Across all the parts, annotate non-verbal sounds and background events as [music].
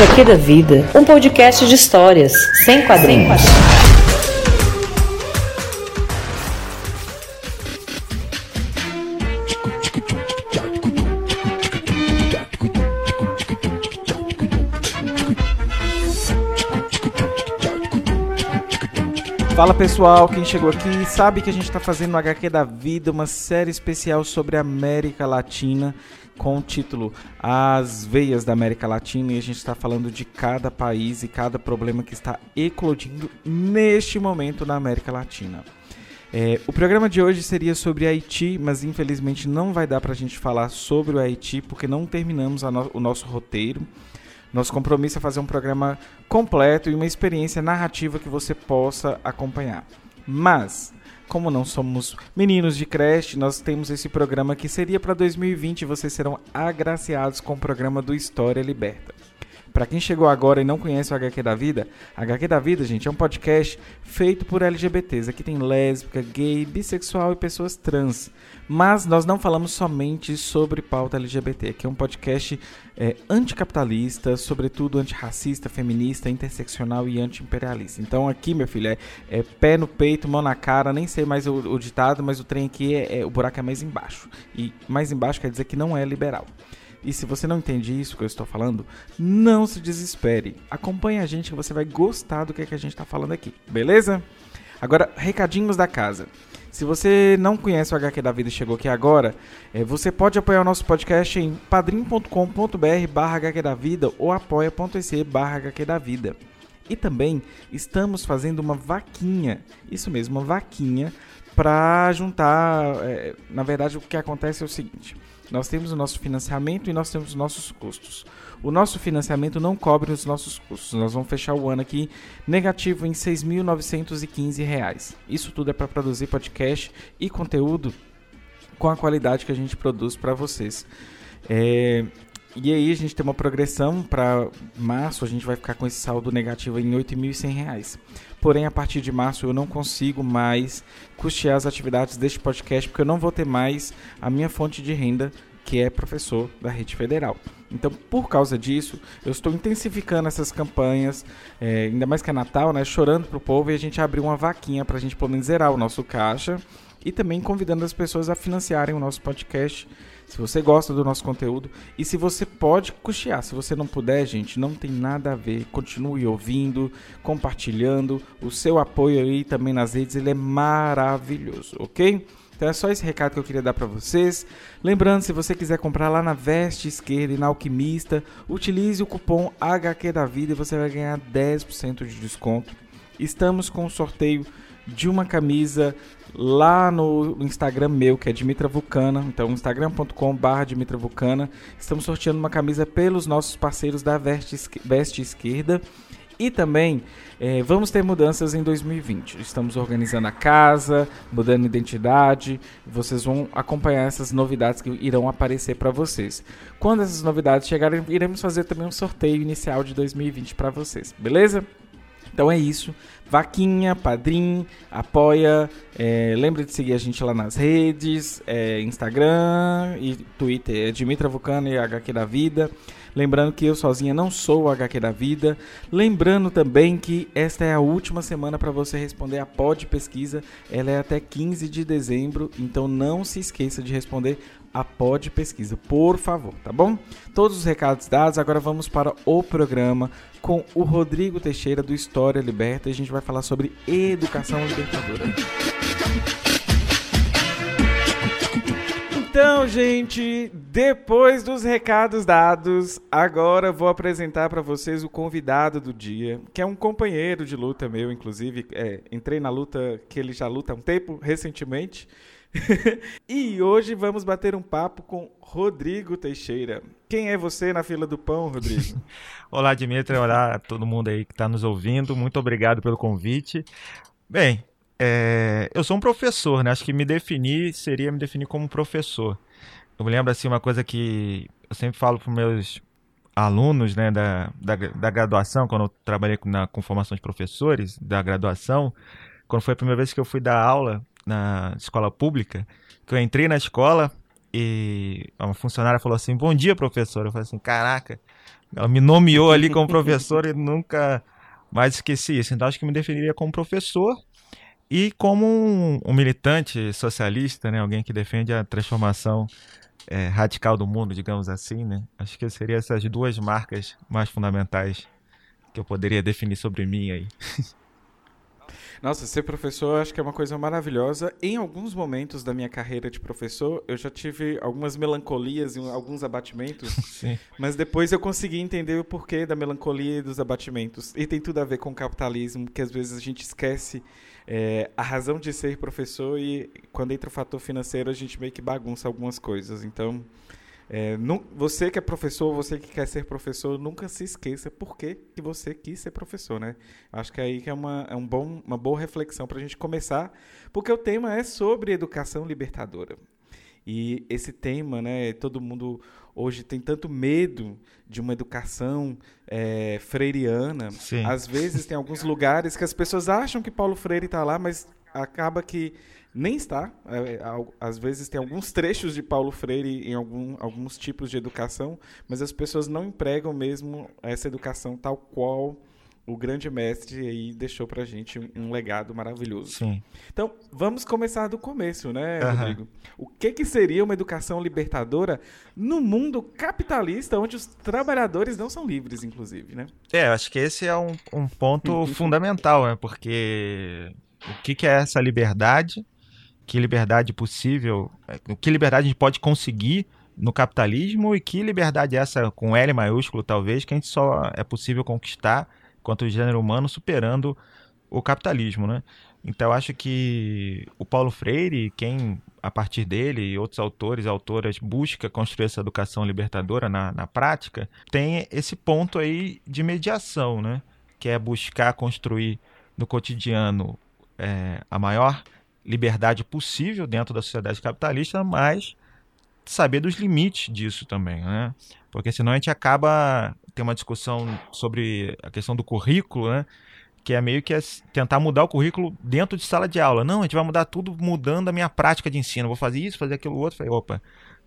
HQ da Vida, um podcast de histórias, sem quadrinhos. Fala pessoal, quem chegou aqui sabe que a gente está fazendo no HQ da Vida uma série especial sobre a América Latina com o título As Veias da América Latina e a gente está falando de cada país e cada problema que está eclodindo neste momento na América Latina. É, o programa de hoje seria sobre Haiti, mas infelizmente não vai dar para a gente falar sobre o Haiti porque não terminamos no o nosso roteiro. Nosso compromisso é fazer um programa completo e uma experiência narrativa que você possa acompanhar. Mas como não somos meninos de creche, nós temos esse programa que seria para 2020 e vocês serão agraciados com o programa do História Liberta. Para quem chegou agora e não conhece o HQ da Vida, HQ da Vida, gente, é um podcast feito por LGBTs. Aqui tem lésbica, gay, bissexual e pessoas trans. Mas nós não falamos somente sobre pauta LGBT. Aqui é um podcast é, anticapitalista, sobretudo antirracista, feminista, interseccional e antiimperialista. Então aqui, meu filho, é, é, pé no peito, mão na cara, nem sei mais o, o ditado, mas o trem aqui é, é o buraco é mais embaixo. E mais embaixo quer dizer que não é liberal. E se você não entende isso que eu estou falando, não se desespere. Acompanhe a gente que você vai gostar do que, é que a gente está falando aqui, beleza? Agora, recadinhos da casa. Se você não conhece o HQ da Vida e chegou aqui agora, é, você pode apoiar o nosso podcast em padrim.com.br barra HQ da Vida ou apoia.se barra HQ da Vida. E também estamos fazendo uma vaquinha, isso mesmo, uma vaquinha para juntar. É, na verdade, o que acontece é o seguinte: nós temos o nosso financiamento e nós temos os nossos custos. O nosso financiamento não cobre os nossos custos. Nós vamos fechar o ano aqui negativo em R$ 6.915. Isso tudo é para produzir podcast e conteúdo com a qualidade que a gente produz para vocês. É, e aí a gente tem uma progressão para março, a gente vai ficar com esse saldo negativo em R$ 8.100. Porém, a partir de março eu não consigo mais custear as atividades deste podcast porque eu não vou ter mais a minha fonte de renda, que é professor da rede federal. Então, por causa disso, eu estou intensificando essas campanhas, é, ainda mais que é Natal, né? Chorando pro povo e a gente abriu uma vaquinha para a gente poder zerar o nosso caixa e também convidando as pessoas a financiarem o nosso podcast se você gosta do nosso conteúdo e se você pode custear. Se você não puder, gente, não tem nada a ver. Continue ouvindo, compartilhando. O seu apoio aí também nas redes, ele é maravilhoso, ok? Então é só esse recado que eu queria dar para vocês. Lembrando, se você quiser comprar lá na Veste Esquerda e na Alquimista, utilize o cupom HQ da Vida e você vai ganhar 10% de desconto. Estamos com um sorteio de uma camisa lá no Instagram meu, que é Dimitra Vulcana. Então, instagram.com.br Dimitra Vulcana. Estamos sorteando uma camisa pelos nossos parceiros da Veste, Veste Esquerda. E também é, vamos ter mudanças em 2020. Estamos organizando a casa, mudando identidade. Vocês vão acompanhar essas novidades que irão aparecer para vocês. Quando essas novidades chegarem, iremos fazer também um sorteio inicial de 2020 para vocês, beleza? Então é isso. Vaquinha, Padrim, apoia. É, lembre de seguir a gente lá nas redes, é, Instagram e Twitter. É Dimitra Vulcano e HQ da Vida. Lembrando que eu sozinha não sou o HQ da vida. Lembrando também que esta é a última semana para você responder a pod pesquisa. Ela é até 15 de dezembro, então não se esqueça de responder a pod pesquisa, por favor, tá bom? Todos os recados dados, agora vamos para o programa com o Rodrigo Teixeira do História Liberta e a gente vai falar sobre educação libertadora. Então, gente, depois dos recados dados, agora vou apresentar para vocês o convidado do dia, que é um companheiro de luta meu, inclusive. É, entrei na luta que ele já luta há um tempo, recentemente. [laughs] e hoje vamos bater um papo com Rodrigo Teixeira. Quem é você na fila do pão, Rodrigo? [laughs] olá, Dimitri. Olá a todo mundo aí que está nos ouvindo. Muito obrigado pelo convite. Bem, é, eu sou um professor, né? Acho que me definir seria me definir como professor. Eu me lembro assim uma coisa que eu sempre falo para meus alunos, né, da, da, da, graduação, quando eu trabalhei na, com formação de professores da graduação, quando foi a primeira vez que eu fui dar aula na escola pública, que eu entrei na escola e uma funcionária falou assim: Bom dia, professor. Eu falei assim: Caraca, ela me nomeou ali como [laughs] professor e nunca mais esqueci isso. Então acho que me definiria como professor e como um, um militante socialista, né? Alguém que defende a transformação é, radical do mundo, digamos assim, né? Acho que seriam essas duas marcas mais fundamentais que eu poderia definir sobre mim aí. [laughs] Nossa, ser professor eu acho que é uma coisa maravilhosa. Em alguns momentos da minha carreira de professor, eu já tive algumas melancolias e alguns abatimentos, [laughs] Sim. mas depois eu consegui entender o porquê da melancolia e dos abatimentos. E tem tudo a ver com o capitalismo, que às vezes a gente esquece é, a razão de ser professor e quando entra o fator financeiro a gente meio que bagunça algumas coisas. Então, é, você que é professor, você que quer ser professor, nunca se esqueça por que, que você quis ser professor, né? Acho que é aí que é uma, é um bom, uma boa reflexão para a gente começar, porque o tema é sobre educação libertadora. E esse tema, né, todo mundo hoje tem tanto medo de uma educação é, freiriana. Sim. Às vezes tem alguns lugares que as pessoas acham que Paulo Freire está lá, mas acaba que nem está. É, é às vezes tem alguns trechos de Paulo Freire em algum, alguns tipos de educação, mas as pessoas não empregam mesmo essa educação tal qual o grande mestre aí deixou pra gente um, legado maravilhoso. Sim. Então, vamos começar do começo, né, Uhum. Rodrigo? O que, que seria uma educação libertadora no mundo capitalista, onde os trabalhadores não são livres, inclusive, né? É, eu acho que esse é um, um ponto [laughs] fundamental, né? Porque o que, que é essa liberdade? Que liberdade possível? O que liberdade a gente pode conseguir no capitalismo e que liberdade é essa com L maiúsculo, talvez, que a gente só é possível conquistar quanto gênero humano superando o capitalismo, né? Então acho que o Paulo Freire, quem a partir dele e outros autores e autoras busca construir essa educação libertadora na, na prática, tem esse ponto aí de mediação, né? Que é buscar construir no cotidiano é, a maior liberdade possível dentro da sociedade capitalista, mas saber dos limites disso também, né? Porque senão a gente acaba tem uma discussão sobre a questão do currículo, né? Que é meio que é tentar mudar o currículo dentro de sala de aula. Não, a gente vai mudar tudo mudando a minha prática de ensino. Vou fazer isso, fazer aquilo outro. Falei, opa,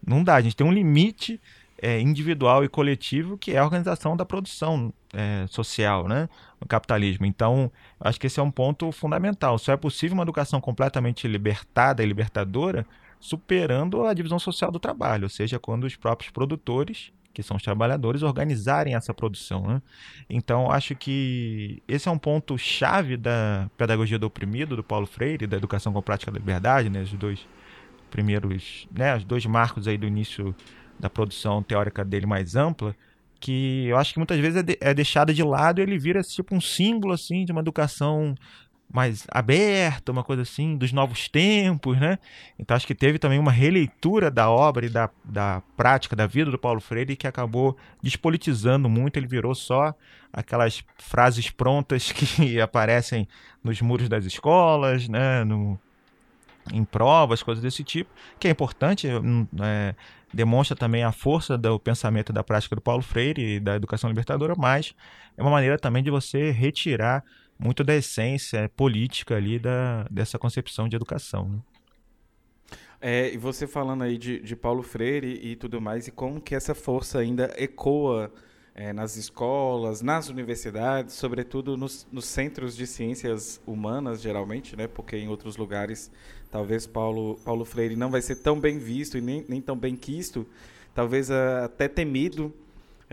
não dá. A gente tem um limite é, individual e coletivo que é a organização da produção é, social, né? No capitalismo. Então, acho que esse é um ponto fundamental. Só é possível uma educação completamente libertada e libertadora superando a divisão social do trabalho, ou seja, quando os próprios produtores que são os trabalhadores, organizarem essa produção. Né? Então, acho que esse é um ponto chave da pedagogia do oprimido, do Paulo Freire, da educação com prática da liberdade, né? os dois primeiros, né? os dois marcos aí do início da produção teórica dele mais ampla, que eu acho que muitas vezes é, de, é deixada de lado e ele vira tipo um símbolo assim de uma educação mais aberta, uma coisa assim, dos novos tempos, né? Então acho que teve também uma releitura da obra e da, da prática, da vida do Paulo Freire que acabou despolitizando muito, ele virou só aquelas frases prontas [laughs] que aparecem nos muros das escolas, né? No, em provas, coisas desse tipo, que é importante, é, demonstra também a força do pensamento da prática do Paulo Freire e da educação libertadora, mas é uma maneira também de você retirar muito da essência política ali da, dessa concepção de educação. Né? É, e você falando aí de, de Paulo Freire e tudo mais, e como que essa força ainda ecoa é, nas escolas, nas universidades, sobretudo nos, nos, centros de ciências humanas, geralmente, né? porque em outros lugares talvez Paulo, Paulo Freire não vai ser tão bem visto e nem, nem tão bem quisto, talvez até temido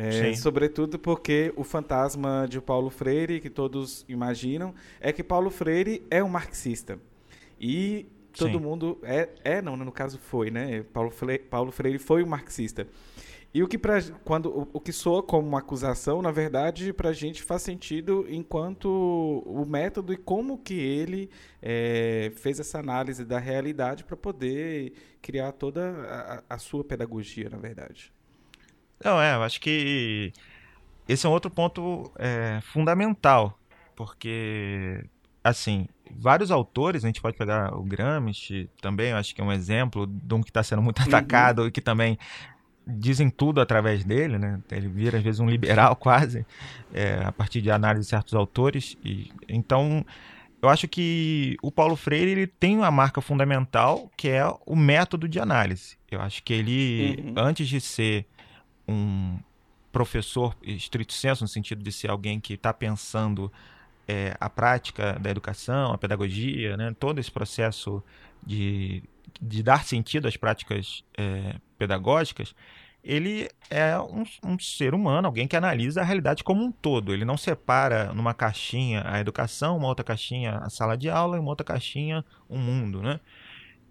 é, sobretudo porque o fantasma de Paulo Freire, que todos imaginam, é que Paulo Freire é um marxista. E todo Sim. mundo é, é, não, no caso foi, né? Paulo Freire, Paulo Freire foi um marxista. E o que pra, quando o, o que soa como uma acusação, na verdade, para a gente faz sentido enquanto o método e como que ele é, fez essa análise da realidade para poder criar toda a, a sua pedagogia, na verdade. Não, é, eu acho que esse é um outro ponto é, fundamental, porque, assim, vários autores, a gente pode pegar o Gramsci também, eu acho que é um exemplo de um que está sendo muito atacado uhum. e que também dizem tudo através dele, né? Ele vira às vezes um liberal [laughs] quase, é, a partir de análise de certos autores. E, então, eu acho que o Paulo Freire ele tem uma marca fundamental que é o método de análise. Eu acho que ele, uhum. antes de ser um professor estrito senso, no sentido de ser alguém que está pensando é, a prática da educação, a pedagogia, né, todo esse processo de, de dar sentido às práticas é, pedagógicas, ele é um, um, ser humano, alguém que analisa a realidade como um todo. Ele não separa numa caixinha a educação, uma outra caixinha a sala de aula e uma outra caixinha o mundo, né?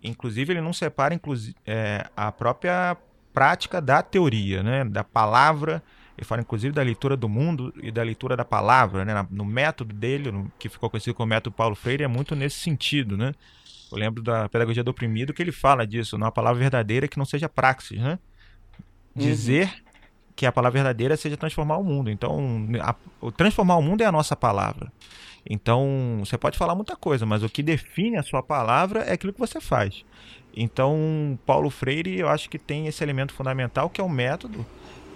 Inclusive, ele não separa inclusive, é, a própria prática da teoria, né? Da palavra. Ele fala, inclusive, da leitura do mundo e da leitura da palavra, né? No método dele, que ficou conhecido como método Paulo Freire, é muito nesse sentido, né? Eu lembro da pedagogia do oprimido que ele fala disso, numa palavra verdadeira que não seja praxis, né? dizer uhum. que a palavra verdadeira seja transformar o mundo. Então, a, o transformar o mundo é a nossa palavra. Então, você pode falar muita coisa, mas o que define a sua palavra é aquilo que você faz. Então, Paulo Freire, eu acho que tem esse elemento fundamental que é o método.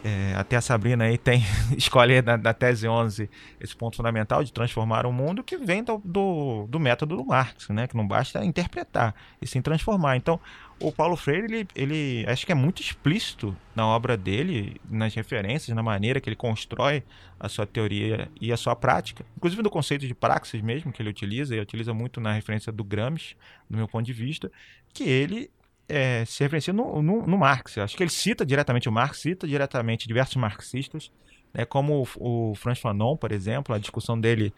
É, até a Sabrina aí tem [laughs] escolhe da, tese 11 esse ponto fundamental de transformar o mundo que vem do, do, do método do Marx, né? que não basta interpretar e sim transformar. Então, o Paulo Freire, ele, ele acho que é muito explícito na obra dele, nas referências, na maneira que ele constrói a sua teoria e a sua prática, inclusive do conceito de praxis mesmo que ele utiliza, ele utiliza muito na referência do Gramsci, do meu ponto de vista, que ele é, se referencia no, no, no, Marx. Acho que ele cita diretamente o Marx, cita diretamente diversos marxistas, né, como o, o Franz Fanon, por exemplo, a discussão dele,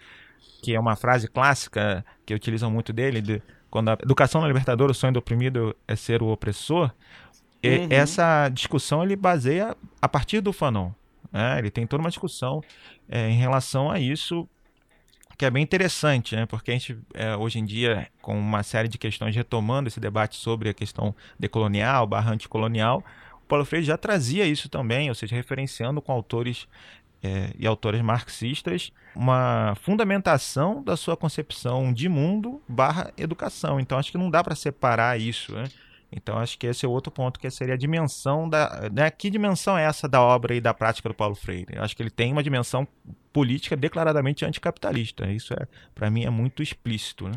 que é uma frase clássica que utilizam muito dele, de, quando a educação na libertadora, o sonho do oprimido é ser o opressor, uhum. essa discussão ele baseia a partir do Fanon. Né? Ele tem toda uma discussão é, em relação a isso que é bem interessante, né? porque a gente, é, hoje em dia, com uma série de questões retomando esse debate sobre a questão decolonial, barra anticolonial, o Paulo Freire já trazia isso também, ou seja, referenciando com autores é, e autores marxistas uma fundamentação da sua concepção de mundo barra educação. Então acho que não dá para separar isso. Né? Então acho que esse é outro ponto que seria a dimensão da. Né? Que dimensão é essa da obra e da prática do Paulo Freire? Eu acho que ele tem uma dimensão política declaradamente anticapitalista. Isso é, para mim, é muito explícito. Né?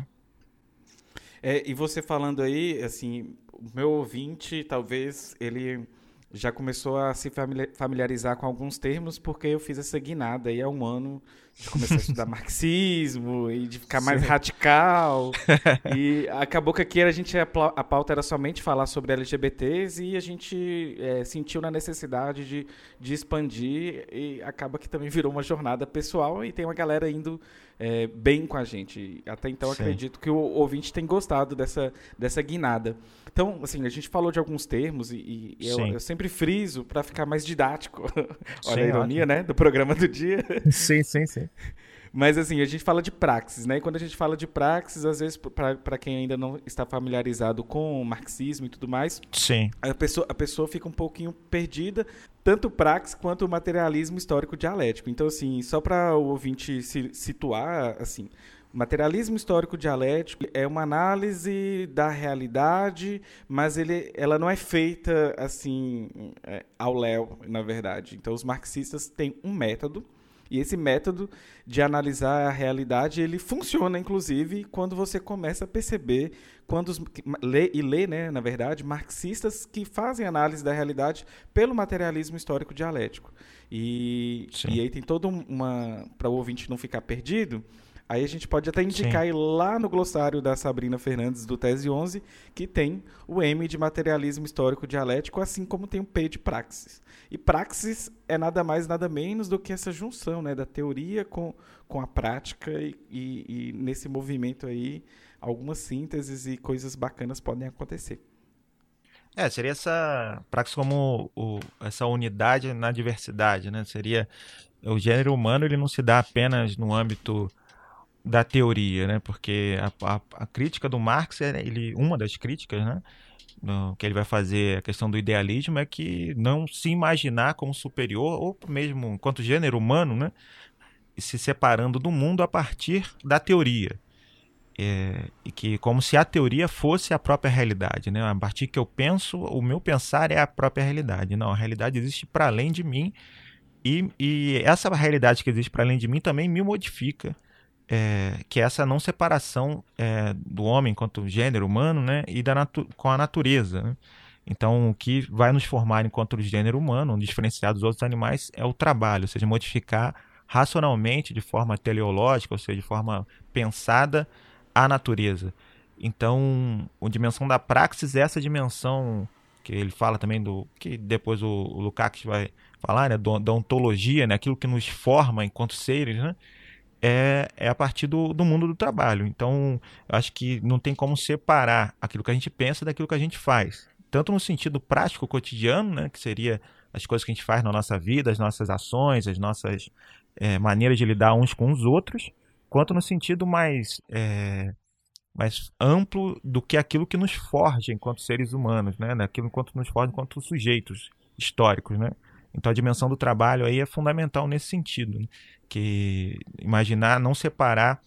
É, e você falando aí, assim, o meu ouvinte, talvez ele já começou a se familiarizar com alguns termos porque eu fiz essa guinada aí há um ano de começar a estudar [laughs] marxismo e de ficar mais Sim. radical. [laughs] e acabou que aqui a gente a pauta era somente falar sobre LGBTs e a gente é, sentiu na necessidade de, de expandir e acaba que também virou uma jornada pessoal e tem uma galera indo é, bem com a gente. Até então Sim. acredito que o ouvinte tem gostado dessa, dessa guinada. Então, assim, a gente falou de alguns termos e, e eu, eu, sempre friso para ficar mais didático. [laughs] Olha sim, a ironia, ótimo. né? Do programa do dia. Sim, sim, sim. [laughs] Mas assim, a gente fala de praxis, né? E quando a gente fala de praxis, às vezes, para quem ainda não está familiarizado com o marxismo e tudo mais, Sim. A, pessoa, a pessoa fica um pouquinho perdida, tanto praxis quanto o materialismo histórico dialético. Então, assim, só para o ouvinte se situar, assim, materialismo histórico dialético é uma análise da realidade, mas ele, ela não é feita assim é, ao léu, na verdade. Então, os marxistas têm um método e esse método de analisar a realidade, ele funciona, inclusive, quando você começa a perceber, quando os, lê, e lê, né, na verdade, marxistas que fazem análise da realidade pelo materialismo histórico dialético. E, e aí tem todo uma... Para o ouvinte não ficar perdido, Aí a gente pode até indicar ir lá no glossário da Sabrina Fernandes do Tese 11, que tem o M de materialismo histórico dialético, assim como tem o P de praxis. E praxis é nada mais, nada menos do que essa junção né, da teoria com, com a prática, e, e, e nesse movimento aí, algumas sínteses e coisas bacanas podem acontecer. É, seria essa praxis como o, essa unidade na diversidade, né? Seria o gênero humano, ele não se dá apenas no âmbito da teoria, né? Porque a, a, a, crítica do Marx, é, ele, uma das críticas, né? Que ele vai fazer a questão do idealismo é que não se imaginar como superior ou mesmo enquanto gênero humano, né? Se separando do mundo a partir da teoria. É, e que como se a teoria fosse a própria realidade, né? A partir que eu penso, o meu pensar é a própria realidade. Não, a realidade existe para além de mim e, e essa realidade que existe para além de mim também me modifica é, que é essa não separação é, do homem enquanto gênero humano né, e da com a natureza. Né? Então, o que vai nos formar enquanto gênero humano, diferenciado dos outros animais, é o trabalho, ou seja, modificar racionalmente, de forma teleológica, ou seja, de forma pensada, a natureza. Então, a dimensão da praxis é essa dimensão que ele fala também do que depois o, o Lukács vai falar, né, da ontologia, né, aquilo que nos forma enquanto seres, né, é, é a partir do, do mundo do trabalho. Então, acho que não tem como separar aquilo que a gente pensa daquilo que a gente faz. Tanto no sentido prático, cotidiano, né, que seria as coisas que a gente faz na nossa vida, as nossas ações, as nossas é, maneiras de lidar uns com os outros, quanto no sentido mais, é, mais amplo do que aquilo que nos forja enquanto seres humanos, né? Aquilo enquanto nos forja enquanto sujeitos históricos, né? Então a dimensão do trabalho aí é fundamental nesse sentido, né? que imaginar não separar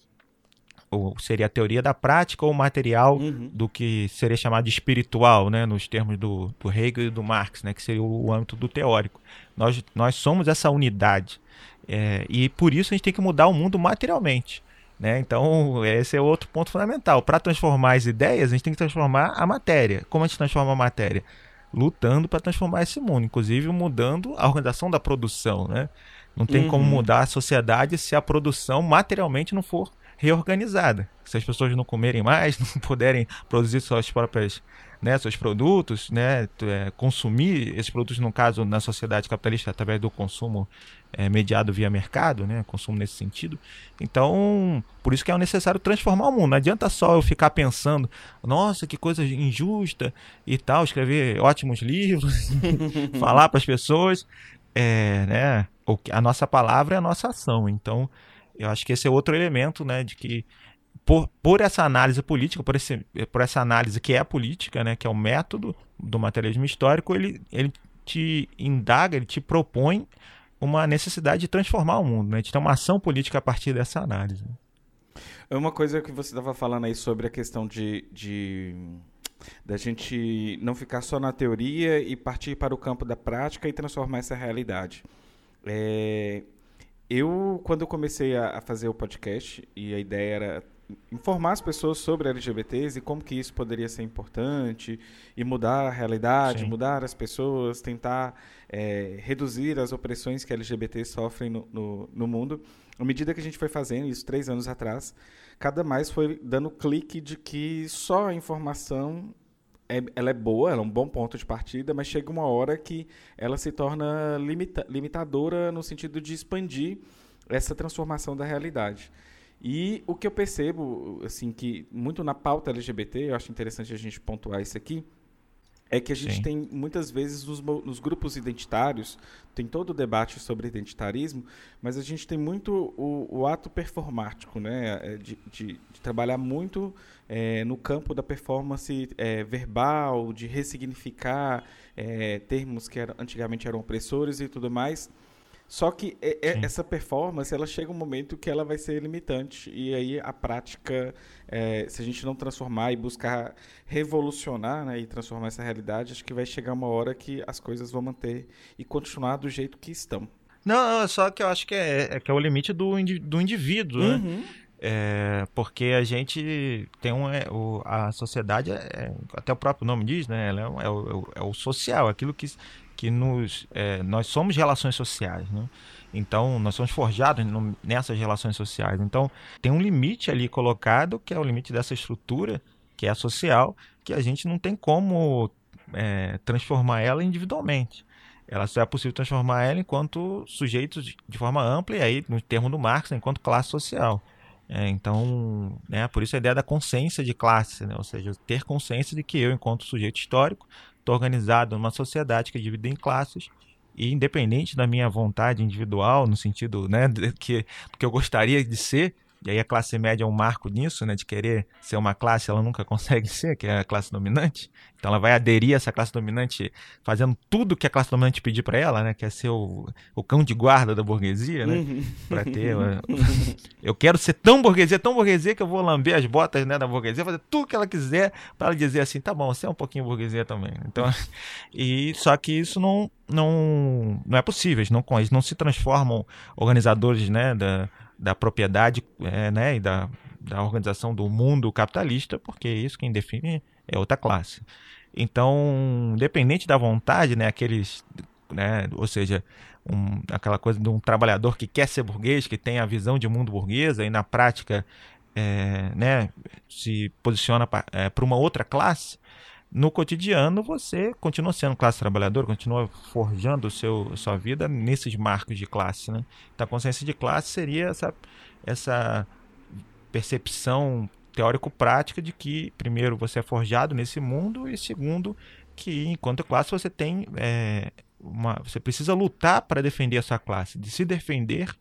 ou seria a teoria da prática ou material uhum. do que seria chamado de espiritual, né, nos termos do, do Hegel e do Marx, né, que seria o, o âmbito do teórico. Nós, nós somos essa unidade é, e por isso a gente tem que mudar o mundo materialmente. Né? Então, esse é outro ponto fundamental. Para transformar as ideias, a gente tem que transformar a matéria. Como a gente transforma a matéria? Lutando para transformar esse mundo, inclusive mudando a organização da produção. Né? Não tem uhum. como mudar a sociedade se a produção materialmente não for reorganizada. Se as pessoas não comerem mais, [laughs] não puderem produzir suas próprias, né, seus produtos, né, é, consumir esses produtos, no caso, na sociedade capitalista, através do consumo é, mediado via mercado, né, consumo nesse sentido. Então, por isso que é necessário transformar o mundo. Não adianta só eu ficar pensando, nossa, que coisa injusta e tal, escrever ótimos livros, [laughs] falar para as pessoas, é, né, a nossa palavra é a nossa ação. Então, eu acho que esse é outro elemento, né, de que por, por essa análise política, por, esse, por essa análise que é a política, né, que é o método do materialismo histórico, ele, ele te indaga, ele te propõe uma necessidade de transformar o mundo, né, de ter uma ação política a partir dessa análise. É uma coisa que você estava falando aí sobre a questão de, de da gente não ficar só na teoria e partir para o campo da prática e transformar essa realidade. É, eu, quando eu comecei a, a, fazer o podcast, e a ideia era informar as pessoas sobre LGBTs e como que isso poderia ser importante e mudar a realidade, Sim. mudar as pessoas, tentar é, reduzir as opressões que LGBTs sofrem no, no, no, mundo. À medida que a gente foi fazendo isso, três anos atrás, cada mais foi dando clique de que só a informação é, ela é boa, ela é um bom ponto de partida, mas chega uma hora que ela se torna limita, limitadora no sentido de expandir essa transformação da realidade. E o que eu percebo, assim, que muito na pauta LGBT, eu acho interessante a gente pontuar isso aqui, é que a gente Sim. tem muitas vezes nos, nos, grupos identitários, tem todo o debate sobre identitarismo, mas a gente tem muito o, o ato performático, né? É, de, de, de trabalhar muito é, no campo da performance é, verbal, de ressignificar é, termos que eram, antigamente eram opressores e tudo mais. Só que essa performance, ela chega um momento que ela vai ser limitante. E aí a prática, é, se a gente não transformar e buscar revolucionar né, e transformar essa realidade, acho que vai chegar uma hora que as coisas vão manter e continuar do jeito que estão. Não, só que eu acho que é, é que é o limite do, indi do indivíduo, né? uhum. né? É, porque a gente tem um. É, o, a sociedade, é, é até o próprio nome diz, né? Ela é, é, o, é o social, aquilo que, que nos. É, nós somos relações sociais, né? Então, nós somos forjados no, nessas relações sociais. Então, tem um limite ali colocado, que é o limite dessa estrutura, que é a social, que a gente não tem como é, transformar ela individualmente. Ela só é possível transformar ela enquanto sujeitos de forma ampla, e aí, no termo do Marx, enquanto classe social. É, então, né, por isso a ideia da consciência de classe, né, ou seja, ter consciência de que eu, enquanto sujeito histórico, estou organizado numa sociedade que é dividida em classes e independente da minha vontade individual, no sentido né, que, que eu gostaria de ser, e aí a classe média é um marco nisso, né, de querer ser uma classe, ela nunca [laughs] consegue ser, que é a classe dominante. Então ela vai aderir a essa classe dominante fazendo tudo que a classe dominante pedir para ela, né? Que é ser o, o cão de guarda da burguesia, né? Uhum. Para ter. [laughs] eu quero ser tão burguesia, tão burguesia que eu vou lamber as botas né, da burguesia, fazer tudo que ela quiser para ela dizer assim, tá bom, você é um pouquinho burguesia também. Então, [laughs] e só que isso não não não é possível. Eles não, eles não se transformam organizadores, né? Da, da propriedade, é, né? E da da organização do mundo capitalista, porque isso quem define é outra classe. Então, independente da vontade, né, aqueles, né, ou seja, um, aquela coisa de um trabalhador que quer ser burguês, que tem a visão de mundo burguesa e na prática é, né, se posiciona para é, uma outra classe, no cotidiano você continua sendo classe trabalhadora, continua forjando o seu, sua vida nesses marcos de classe. Né? Então a consciência de classe seria essa, essa percepção teórico-prática de que, primeiro, você é forjado nesse mundo e, segundo, que enquanto classe você tem é, uma, você precisa lutar para defender a sua classe. De se defender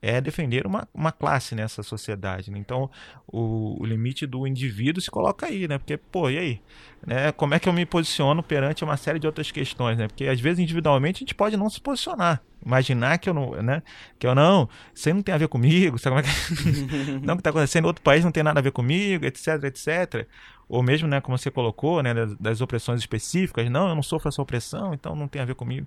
é defender uma, uma classe nessa sociedade. Né? Então, o, o, limite do indivíduo se coloca aí, né? Porque, pô, e aí? Né? Como é que eu me posiciono perante uma série de outras questões, né? Porque, às vezes, individualmente, a gente pode não se posicionar. Imaginar que eu não, né? Que eu não, isso aí não tem a ver comigo, sabe como é que... [laughs] não, que está acontecendo em outro país não tem nada a ver comigo, etc, etc. Ou mesmo, né, como você colocou, né, das, das opressões específicas, não, eu não sofro essa opressão, então não tem a ver comigo.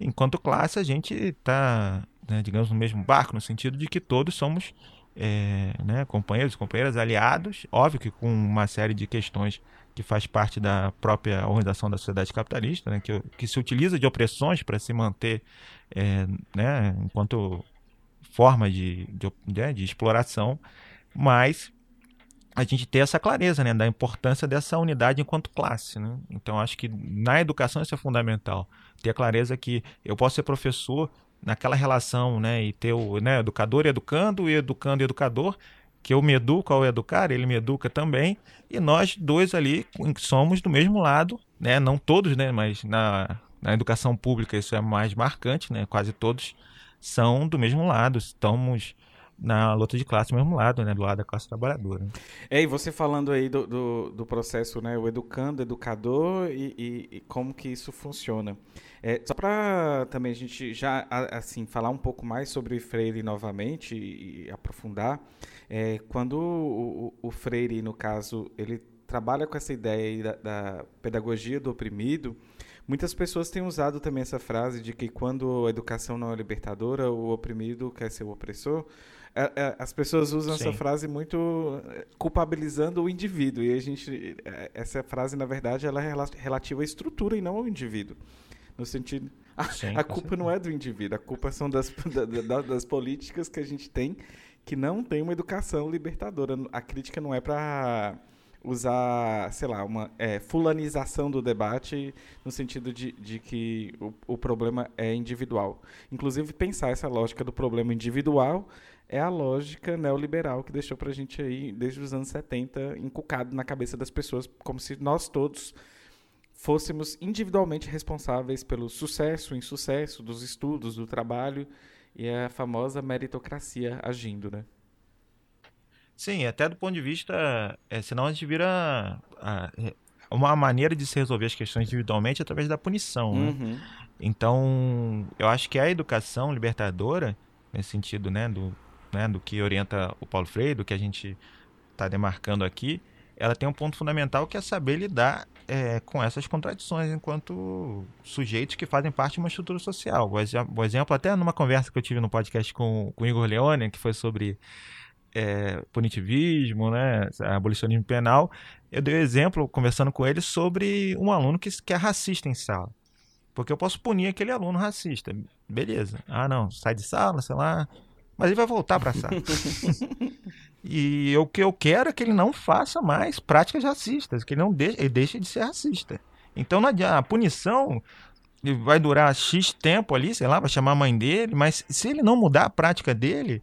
Enquanto classe, a gente está né, digamos, no mesmo barco, no sentido de que todos somos é, né, companheiros, companheiras, aliados, óbvio que com uma série de questões que faz parte da própria organização da sociedade capitalista, né, que, que se utiliza de opressões para se manter é, né, enquanto forma de, de, né, de exploração, mas a gente ter essa clareza né, da importância dessa unidade enquanto classe. Né? Então, acho que na educação isso é fundamental. Ter a clareza que eu posso ser professor naquela relação, né, e ter o né, educador e educando, e educando e educador, que eu me educo ao educar, ele me educa também, e nós dois ali somos do mesmo lado, né, não todos, né, mas na, na educação pública isso é mais marcante, né, quase todos são do mesmo lado, estamos na luta de classe mesmo lado, né? Do lado da classe trabalhadora. É, e você falando aí do, do, do processo, né? O educando, educador e, e, e como que isso funciona. É, só para também a gente já, assim, falar um pouco mais sobre Freire novamente e, e aprofundar, é, quando o, o, o, Freire, no caso, ele trabalha com essa ideia da, da pedagogia do oprimido, Muitas pessoas têm usado também essa frase de que quando a educação não é libertadora, o oprimido quer ser o opressor. É, é, as pessoas usam Sim. essa frase muito é, culpabilizando o indivíduo e a gente essa frase na verdade ela é relativa à estrutura e não ao indivíduo no sentido a, Sim, a culpa não é do indivíduo a culpa são das, [laughs] da, das políticas que a gente tem que não tem uma educação libertadora a crítica não é para usar, sei lá, uma é, fulanização do debate no sentido de, de que o, o problema é individual. Inclusive, pensar essa lógica do problema individual é a lógica neoliberal que deixou para a gente aí, desde os anos 70, encucado na cabeça das pessoas, como se nós todos fôssemos individualmente responsáveis pelo sucesso, insucesso dos estudos, do trabalho e a famosa meritocracia agindo, né? Sim, até do ponto de vista, é, senão a gente vira a, é, uma maneira de se resolver as questões individualmente através da punição, né? Uhum. Então, eu acho que a educação libertadora, nesse sentido, né, do né, do que orienta o Paulo Freire, do que a gente está demarcando aqui, ela tem um ponto fundamental que é saber lidar é, com essas contradições enquanto sujeitos que fazem parte de uma estrutura social. O exemplo, até numa conversa que eu tive no podcast com, com o Igor Leone, que foi sobre é, punitivismo, né, abolicionismo penal, eu dei um exemplo, conversando com ele, sobre um aluno que, que é racista em sala. Porque eu posso punir aquele aluno racista. Beleza. Ah, não, sai de sala, sei lá, mas ele vai voltar para a sala. [laughs] e o que eu quero é que ele não faça mais práticas racistas, que ele não deixe, ele deixe de ser racista. Então a punição vai durar X tempo ali, sei lá, vai chamar a mãe dele, mas se ele não mudar a prática dele,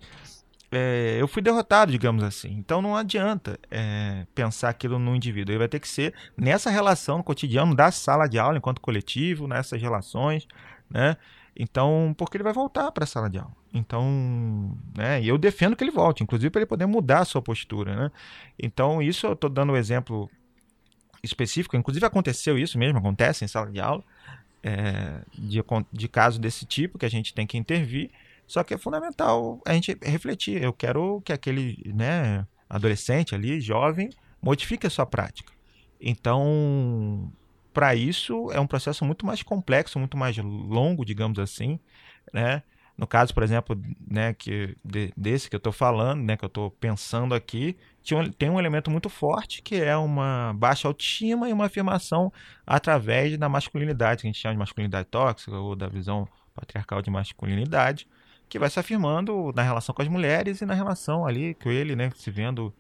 é, eu fui derrotado, digamos assim. Então não adianta é, pensar aquilo no indivíduo. Ele vai ter que ser nessa relação no cotidiano da sala de aula, enquanto coletivo, nessas relações, né? Então, porque ele vai voltar para a sala de aula. Então, né, eu defendo que ele volte, inclusive para ele poder mudar a sua postura, né? Então, isso eu estou dando um exemplo específico, inclusive aconteceu isso mesmo, acontece em sala de aula, é, de, de caso desse tipo que a gente tem que intervir, só que é fundamental a gente refletir. Eu quero que aquele né, adolescente ali, jovem, modifique a sua prática. Então, para isso, é um processo muito mais complexo, muito mais longo, digamos assim, né? No caso, por exemplo, né, que de, desse que eu estou falando, né, que eu estou pensando aqui, tem um elemento muito forte que é uma baixa autoestima e uma afirmação através da masculinidade, que a gente chama de masculinidade tóxica ou da visão patriarcal de masculinidade, que vai se afirmando na relação com as mulheres e na relação ali com ele, né, se vendo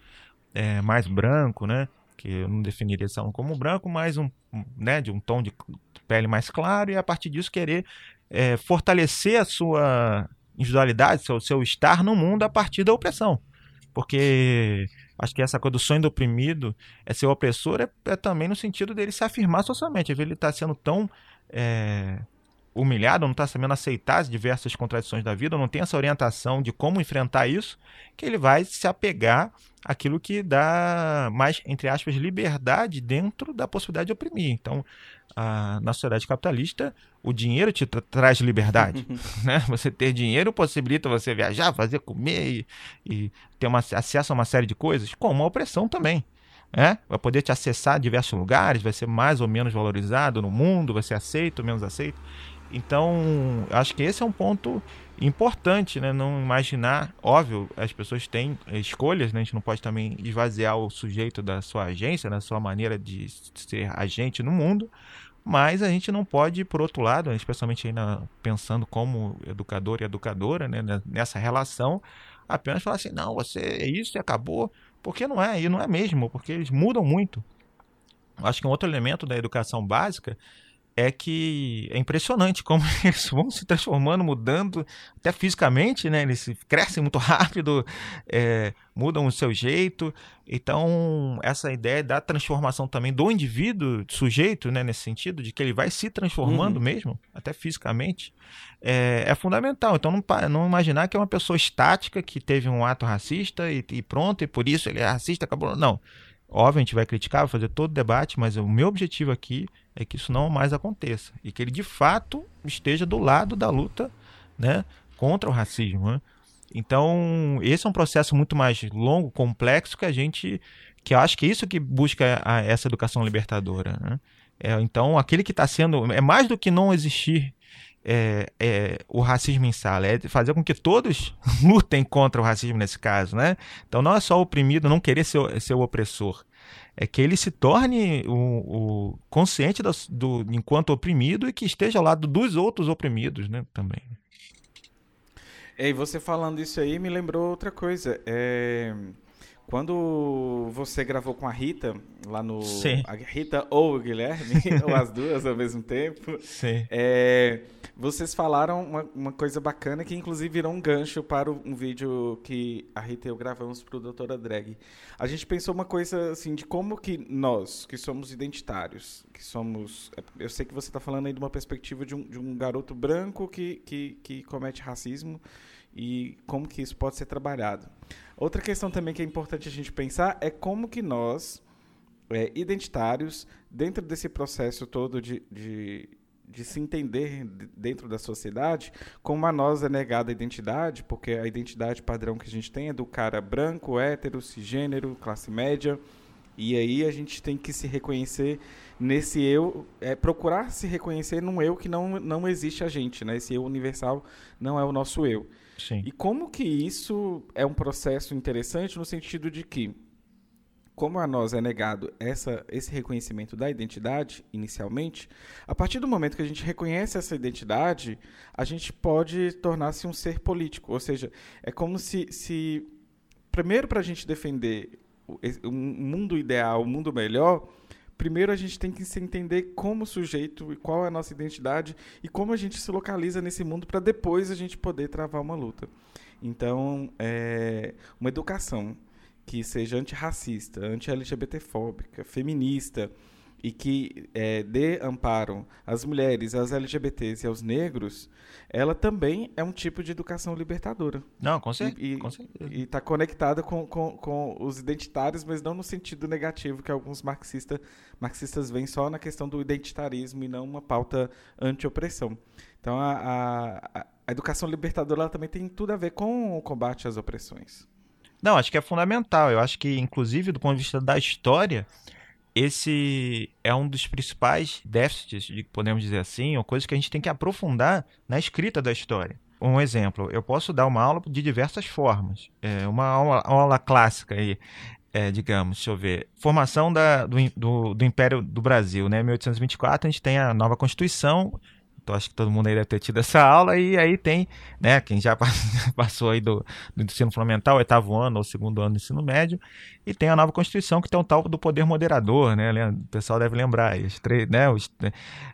é, mais branco, né, que eu não definiria esse como branco, mas um, né, de um tom de pele mais claro, e a partir disso querer é, fortalecer a sua individualidade, seu, seu estar no mundo a partir da opressão. Porque acho que essa coisa do sonho do oprimido é ser opressor é, é também no sentido dele se afirmar socialmente. Vezes ele está sendo tão é, humilhado, não está sabendo aceitar as diversas contradições da vida, não tem essa orientação de como enfrentar isso, que ele vai se apegar àquilo que dá mais, entre aspas, liberdade dentro da possibilidade de oprimir. Então, a, na sociedade capitalista, o dinheiro te tra traz liberdade. [laughs] né? Você ter dinheiro possibilita você viajar, fazer comer e, e ter uma, acesso a uma série de coisas, como a opressão também. É? Vai poder te acessar a diversos lugares, vai ser mais ou menos valorizado no mundo, vai ser aceito ou menos aceito. Então, acho que esse é um ponto importante, né? Não imaginar, óbvio, as pessoas têm escolhas, né? A gente não pode também esvaziar o sujeito da sua agência, da sua maneira de ser agente no mundo, mas a gente não pode, por outro lado, especialmente ainda pensando como educador e educadora, né, nessa relação, apenas falar assim, não, você é isso e acabou, porque não é, e não é mesmo, porque eles mudam muito. Acho que um outro elemento da educação básica é que é impressionante como [laughs] eles vão se transformando, mudando, até fisicamente, né? Eles crescem muito [laughs] rápido, é, mudam o seu jeito. Então, essa ideia da transformação também do indivíduo, do sujeito, né? Nesse sentido, de que ele vai se transformando uhum. mesmo, até fisicamente, é, é, fundamental. Então, não, não imaginar que é uma pessoa estática que teve um ato racista e, e pronto, e por isso ele é racista, acabou. Não. Óbvio, a gente vai criticar, vai fazer todo o debate, mas o meu objetivo aqui é que isso não mais aconteça e que ele de fato esteja do lado da luta né, contra o racismo. Né? Então, esse é um processo muito mais longo, complexo, que a gente. que eu acho que é isso que busca a, essa educação libertadora. Né? É, então, aquele que está sendo. É mais do que não existir é, é, o racismo em sala, é fazer com que todos [laughs] lutem contra o racismo nesse caso, né? Então não é só o oprimido não querer ser, ser o opressor, é que ele se torne o, o consciente do, do, enquanto oprimido e que esteja ao lado dos outros oprimidos, né, também. E você falando isso aí me lembrou outra coisa. É... Quando você gravou com a Rita, lá no. Sim. A Rita ou o Guilherme, [laughs] ou as duas ao mesmo tempo. Sim. É, vocês falaram uma, uma, coisa bacana que, inclusive, virou um gancho para um vídeo que a Rita e eu gravamos para o Doutora Drag. A gente pensou uma coisa assim de como que nós, que somos identitários, que somos. Eu sei que você está falando aí de uma perspectiva de um, de um garoto branco que, que, que comete racismo e como que isso pode ser trabalhado. Outra questão também que é importante a gente pensar é como que nós, é, identitários, dentro desse processo todo de, de, de, se entender dentro da sociedade, como a nós é negada a identidade, porque a identidade padrão que a gente tem é do cara branco, hétero, cisgênero, classe média, e aí a gente tem que se reconhecer nesse eu, é, procurar se reconhecer num eu que não, não existe a gente, né? Esse eu universal não é o nosso eu. Sim. E como que isso é um processo interessante no sentido de que, como a nós é negado essa, esse reconhecimento da identidade inicialmente, a partir do momento que a gente reconhece essa identidade, a gente pode tornar-se um ser político. Ou seja, é como se, se primeiro para a gente defender um mundo ideal, um mundo melhor, primeiro a gente tem que se entender como sujeito e qual é a nossa identidade e como a gente se localiza nesse mundo para depois a gente poder travar uma luta. Então, é, uma educação que seja antirracista, anti-LGBTfóbica, feminista, e que é, dê amparo às mulheres, às LGBTs e aos negros, ela também é um tipo de educação libertadora. Não, com, cer e, com certeza. E está conectada com, com, com os identitários, mas não no sentido negativo que alguns marxista, marxistas veem só na questão do identitarismo e não uma pauta anti-opressão. Então, a, a, a educação libertadora também tem tudo a ver com o combate às opressões. Não, acho que é fundamental. Eu acho que, inclusive, do ponto de vista da história, esse é um dos principais déficits, podemos dizer assim, ou coisas que a gente tem que aprofundar na escrita da história. Um exemplo, eu posso dar uma aula de diversas formas. É uma aula, aula clássica aí, é, digamos, deixa eu ver, formação da, do, do, do Império do Brasil, né? 1824, a gente tem a nova Constituição, então acho que todo mundo aí deve ter tido essa aula. E aí tem, né, quem já [laughs] passou aí do, do ensino fundamental, oitavo ano ou segundo ano do ensino médio, e tem a nova Constituição que tem o tal do poder moderador, né? O pessoal deve lembrar, os três, né, os,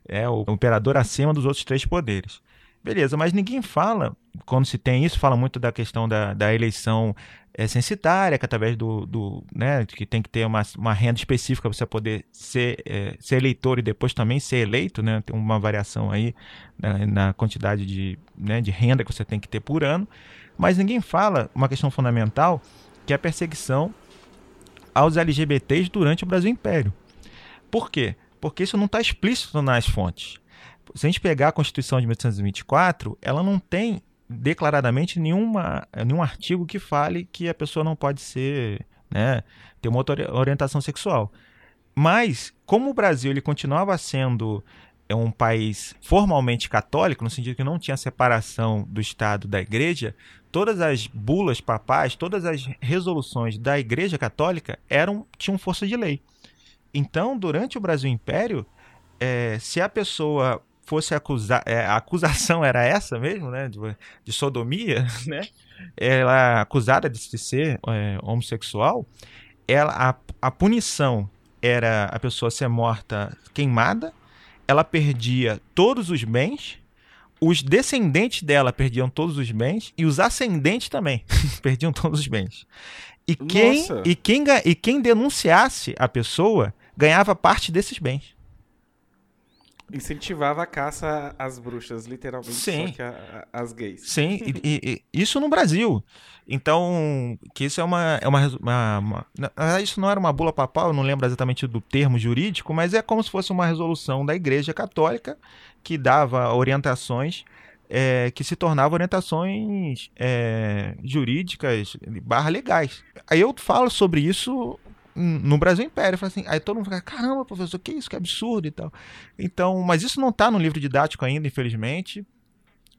é o imperador acima dos outros três poderes. Beleza, mas ninguém fala, quando se tem isso, fala muito da questão da, da eleição é, censitária, que através do, do né, que tem que ter uma, uma renda específica para você poder ser, é, ser eleitor e depois também ser eleito, né, tem uma variação aí na, na, quantidade de, né, de renda que você tem que ter por ano, mas ninguém fala uma questão fundamental, que é a perseguição aos LGBTs durante o Brasil Império. Por quê? Porque isso não está explícito nas fontes se a gente pegar a Constituição de 1824, ela não tem declaradamente nenhuma, nenhum artigo que fale que a pessoa não pode ser, né, ter uma orientação sexual. Mas, como o Brasil ele continuava sendo é, um país formalmente católico, no sentido que não tinha separação do Estado da Igreja, todas as bulas papais, todas as resoluções da Igreja Católica eram tinham força de lei. Então, durante o Brasil Império, é, se a pessoa fosse acusar, é, a acusação era essa mesmo, né, de, de sodomia, [laughs] né, ela é acusada de ser é, homossexual, ela, a, a punição era a pessoa ser morta queimada, ela perdia todos os bens, os descendentes dela perdiam todos os bens e os ascendentes também [laughs] perdiam todos os bens. E quem, e, quem, e quem denunciasse a pessoa ganhava parte desses bens. Incentivava a caça às bruxas, literalmente, Sim. só que a, a, as gays. Sim, e, e, isso no Brasil. Então, que isso é uma. É uma, uma, uma, isso não era uma bula papal, eu não lembro exatamente do termo jurídico, mas é como se fosse uma resolução da Igreja Católica que dava orientações é, que se tornavam orientações é, jurídicas barra legais. Aí eu falo sobre isso no Brasil Império. Assim, aí todo mundo fica, caramba, professor, que isso, que absurdo e tal. Então, mas isso não está no livro didático ainda, infelizmente.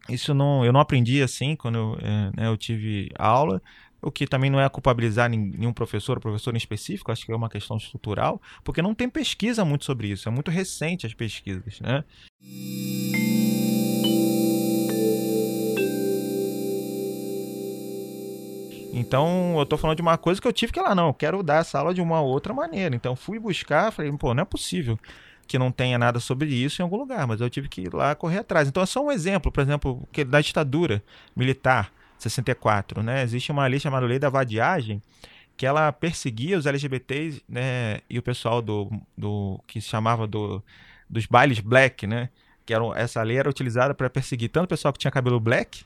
Isso não, eu não aprendi assim quando eu, é, né, eu tive aula. O que também não é culpabilizar nenhum professor ou professor em específico, acho que é uma questão estrutural, porque não tem pesquisa muito sobre isso, é muito recente as pesquisas, né? Então, eu tô falando de uma coisa que eu tive que ir lá, não, eu quero dar essa aula de uma outra maneira. Então, fui buscar, falei, pô, não é possível que não tenha nada sobre isso em algum lugar, mas eu tive que ir lá correr atrás. Então, é só um exemplo, por exemplo, que da ditadura militar, 64, né? Existe uma lei chamada Lei da Vadiagem, que ela perseguia os LGBTs, né, e o pessoal do, do que se chamava do, dos bailes black, né? Que era, essa lei era utilizada para perseguir tanto o pessoal que tinha cabelo black,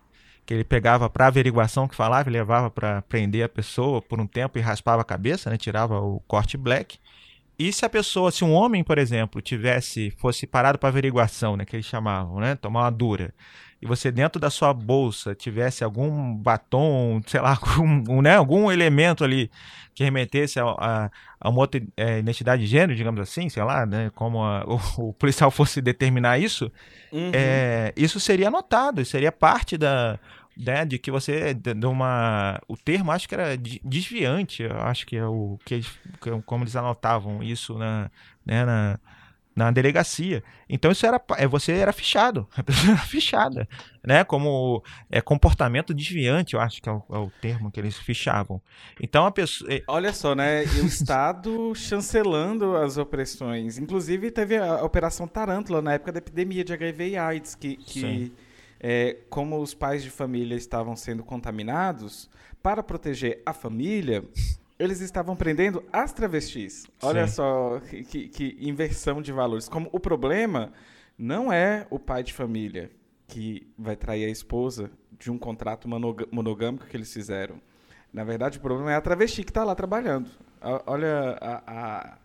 que ele pegava para averiguação que falava e levava para prender a pessoa por um tempo e raspava a cabeça, né? tirava o corte black. E se a pessoa, se um homem, por exemplo, tivesse fosse parado para averiguação, né, que eles chamavam, né, tomar uma dura, e você dentro da sua bolsa tivesse algum batom, sei lá, [laughs] algum, né, algum elemento ali que remetesse a, a, a uma outra é, identidade de gênero, digamos assim, sei lá, né, como a, [laughs] o, o, policial fosse determinar isso, uhum. é, isso seria anotado, seria parte da né, de que você de uma o termo acho que era desviante, acho que é o que eles, como eles anotavam isso na, né, na, na delegacia. Então isso era é você era fichado, [laughs] a pessoa era fichada, né? Como é comportamento desviante, eu acho que é o, é o termo que eles fichavam. Então a pessoa é Olha só, né? E o Estado chancelando as opressões. Inclusive teve a Operação Tarântula na época da epidemia de HIV e AIDS que, que é, como os pais de família estavam sendo contaminados, para proteger a família, eles estavam prendendo as travestis. Olha Sim. só que, que- inversão de valores. Como o problema não é o pai de família que vai trair a esposa de um contrato monogâmico que eles fizeram. Na verdade, o problema é a travesti que está lá trabalhando. Olha a, a-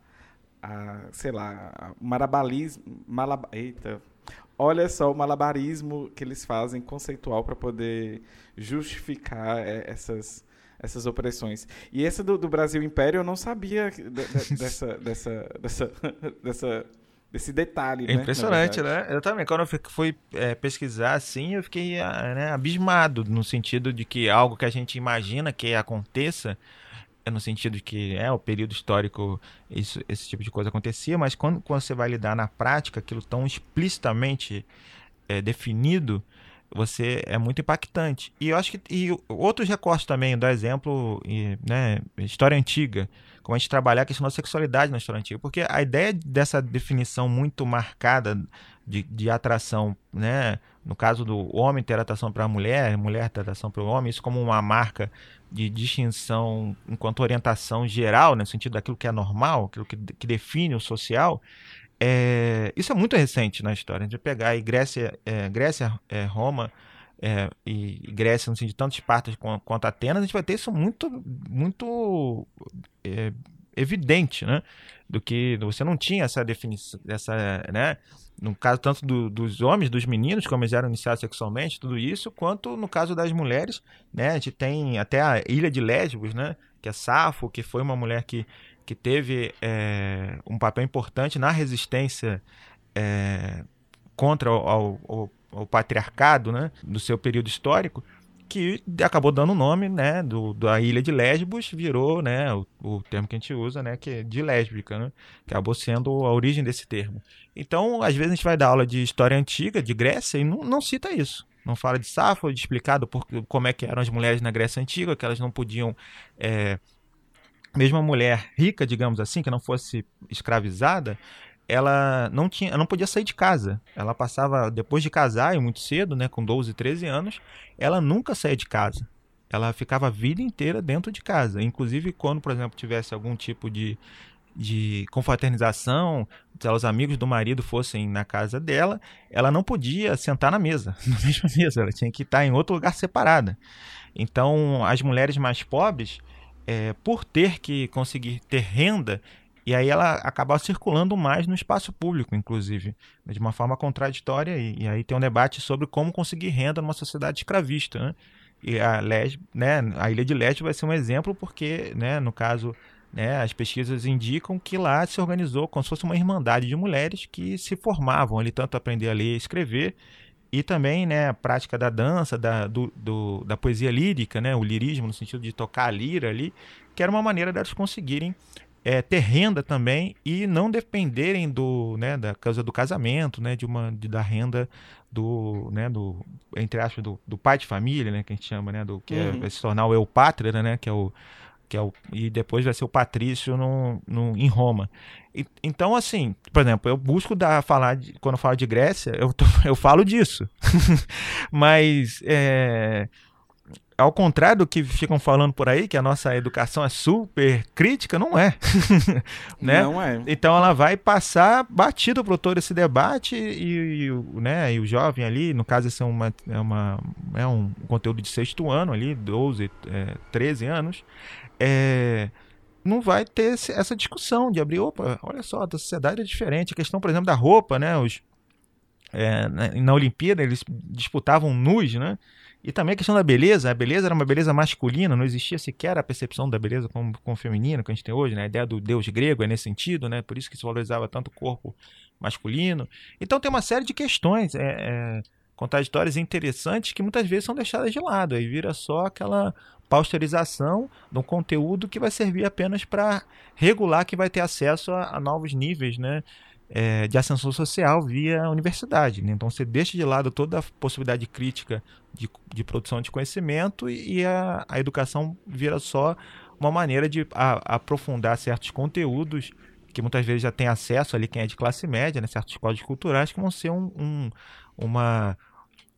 a, sei lá, marabalismo, malab, eita. Olha só o malabarismo que eles fazem conceitual para poder justificar é, essas essas opressões. E essa do, do Brasil Império eu não sabia de- de- [laughs] dessa, dessa, dessa, dessa, desse detalhe. É né, na impressionante, verdade. né? Eu também, quando eu fui- é, pesquisar assim, eu fiquei ah, né, abismado, no sentido de que algo que a gente imagina que aconteça, no sentido de que é o período histórico, isso, esse tipo de coisa acontecia, mas quando, quando você vai lidar na prática, aquilo tão explicitamente é, definido, você é muito impactante. E eu acho que e outros recortes também, do exemplo, e, né, história antiga, como a gente trabalhar a questão da sexualidade na história antiga, porque a ideia dessa definição muito marcada de, de atração, né, no caso do homem ter atração para a mulher, mulher ter atração para o homem, isso como uma marca de distinção enquanto orientação geral, né, no sentido daquilo que é normal, aquilo que, que define o social, é, isso é muito recente na história. A gente vai pegar aí Grécia, é, Grécia é, Roma é, e, e Grécia, no sentido de tanto Esparta quan- quanto Atenas, a gente vai ter isso muito, muito é, evidente, né? Do que você não tinha essa definição, essa, né? No caso tanto do- dos homens, dos meninos, como eles eram iniciados sexualmente, tudo isso, quanto no caso das mulheres, né? A gente tem até a ilha de Lesbos, né? Que é Safo, que foi uma mulher que que teve é, um papel importante na resistência é, contra o, ao, ao patriarcado, né, do seu período histórico, que acabou dando o nome, né, do, da ilha de Lesbos, virou, né, o, o termo que a gente usa, né, que é de lésbica, né, acabou sendo a origem desse termo. Então, às vezes a gente vai dar aula de história antiga, de Grécia, e não, não cita isso. Não fala de Safo, de explicado por, como é que eram as mulheres na Grécia Antiga, que elas não podiam é, mesmo a mulher rica, digamos assim, que não fosse escravizada, ela não tinha, ela não podia sair de casa. Ela passava depois de casar e muito cedo, né, com 12, 13 anos, ela nunca saía de casa. Ela ficava a vida inteira dentro de casa. Inclusive quando, por exemplo, tivesse algum tipo de de confraternização, se os amigos do marido fossem na casa dela, ela não podia sentar na mesa, [laughs] na mesma mesa, ela tinha que estar em outro lugar separada. Então, as mulheres mais pobres, é, por ter que conseguir ter renda, e aí ela acaba circulando mais no espaço público, inclusive, de uma forma contraditória, e, e aí tem um debate sobre como conseguir renda numa sociedade escravista, né? E a, Lesb, né, a ilha de Leste vai ser um exemplo porque, né, no caso, né, as pesquisas indicam que lá se organizou como se fosse uma irmandade de mulheres que se formavam ali, tanto aprender a ler e escrever, e também né, a prática da dança, da, do, do- da poesia lírica, né, o lirismo, no sentido de tocar a lira ali, que era uma maneira delas conseguirem é, ter renda também e não dependerem do, né, da causa do casamento, né, de uma, de, da renda do, né, do, entre aspas, do, do pai de família, né, que a gente chama, né, do que é- Uhum. vai se tornar o eu pátria, né, que é o que é o, e depois vai ser o patrício no, no, em Roma. E- então, assim, por exemplo, eu busco dar, falar, de, quando eu falo de Grécia, eu, tô- [laughs] eu falo disso. [laughs] Mas, é, ao contrário do que ficam falando por aí, que a nossa educação é super crítica, não é. [laughs] né? Não é. Então ela vai passar batido por todo esse debate e, e o- né, e o jovem ali, no caso esse é, uma, é, uma, é um conteúdo de sexto ano ali, 12, é, 13 anos, é, não vai ter esse- essa discussão de abrir, opa, olha só, a sociedade é diferente. A questão, por exemplo, da roupa, né? Os, é, na, na Olimpíada eles disputavam nus, né? E também a questão da beleza, a beleza era uma beleza masculina, não existia sequer a percepção da beleza como, como feminina que a gente tem hoje, né? A ideia do deus grego é nesse sentido, né? Por isso que se valorizava tanto o corpo masculino. Então tem uma série de questões é, é, contraditórias interessantes que muitas vezes são deixadas de lado, aí vira só aquela pasteurização de um conteúdo que vai servir apenas para regular que vai ter acesso a, a novos níveis, né? É, de ascensão social via universidade. né? Então você deixa de lado toda a possibilidade crítica de, de produção de conhecimento e, e a, a educação vira só uma maneira de a- aprofundar certos conteúdos que muitas vezes já tem acesso ali quem é de classe média, né? certos códigos culturais que vão ser um, um- uma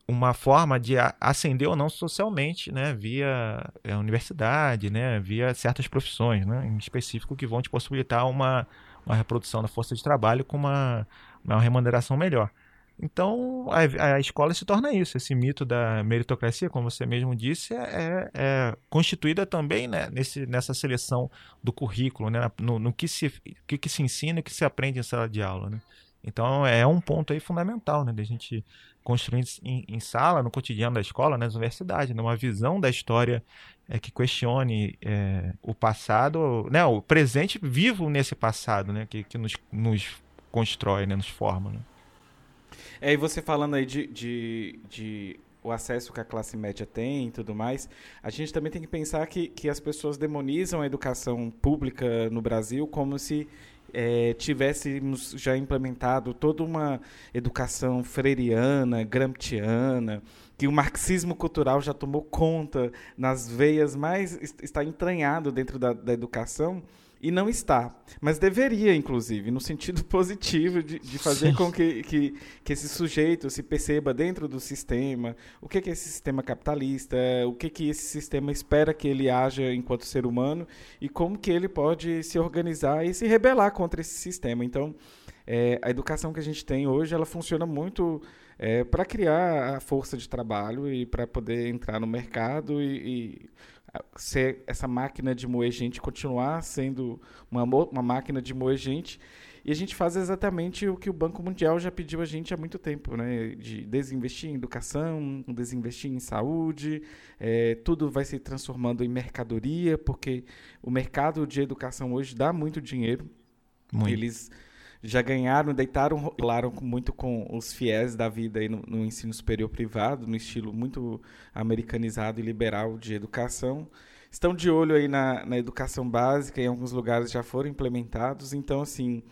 uma forma de ascender ou não socialmente, né, via é, universidade, né, via certas profissões, né, em específico que vão te possibilitar uma, uma reprodução da força de trabalho com uma, uma remuneração melhor. Então a, a, escola se torna isso, esse mito da meritocracia, como você mesmo disse, é, é, é constituída também né, nesse, nessa seleção do currículo, né, no, no que, se, que, que se ensina e que se aprende em sala de aula. Né? Então é um ponto aí fundamental, né, da gente construir em, em, sala, no cotidiano da escola, nas universidades, né, uma visão da história é, que questione é, o passado, né, o presente vivo nesse passado, né, que, que nos, nos constrói, né, nos forma. Né? É, e você falando aí de, de, de o acesso que a classe média tem e tudo mais, a gente também tem que pensar que, que as pessoas demonizam a educação pública no Brasil como se é, tivéssemos já implementado toda uma educação freiriana, gramsciana, que o marxismo cultural já tomou conta nas veias mais está entranhado dentro da, da educação e não está. Mas deveria, inclusive, no sentido [laughs] positivo de, de fazer Sim. com que, que, que, esse sujeito se perceba dentro do sistema, o que, que é esse sistema capitalista, o que, que esse sistema espera que ele haja enquanto ser humano e como que ele pode se organizar e se rebelar contra esse sistema. Então, é, a educação que a gente tem hoje, ela funciona muito é, para criar a força de trabalho e para poder entrar no mercado e, e ser essa máquina de moer gente continuar sendo uma, uma máquina de moer gente. E a gente faz exatamente o que o Banco Mundial já pediu a gente há muito tempo, né? De desinvestir em educação, desinvestir em saúde, é, tudo vai se transformando em mercadoria, porque o mercado de educação hoje dá muito dinheiro. Muito. Eles já ganharam, deitaram, rolaram muito com os fiéis da vida aí no, no, ensino superior privado, no estilo muito americanizado e liberal de educação. Estão de olho aí na, na educação básica, em alguns lugares já foram implementados. Então, assim,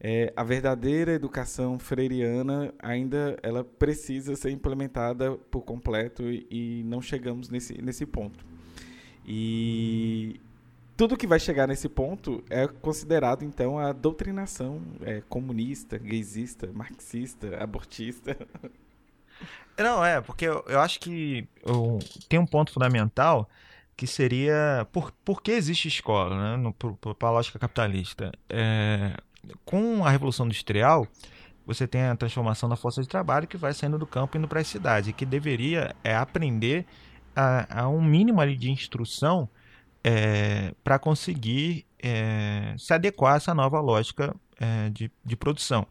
é, a verdadeira educação freiriana ainda ela precisa ser implementada por completo e, e não chegamos nesse, nesse ponto. E tudo que vai chegar nesse ponto é considerado, então, a doutrinação é, comunista, gaysista, marxista, abortista. [laughs] Não, é, porque eu, eu acho que eu, tem um ponto fundamental que seria por, por que existe escola, né, para a lógica capitalista. É, com a Revolução Industrial, você tem a transformação da força de trabalho que vai saindo do campo indo para a cidade, que deveria é, aprender a, a um mínimo ali de instrução é, para conseguir é, se adequar a essa nova lógica é, de, de produção.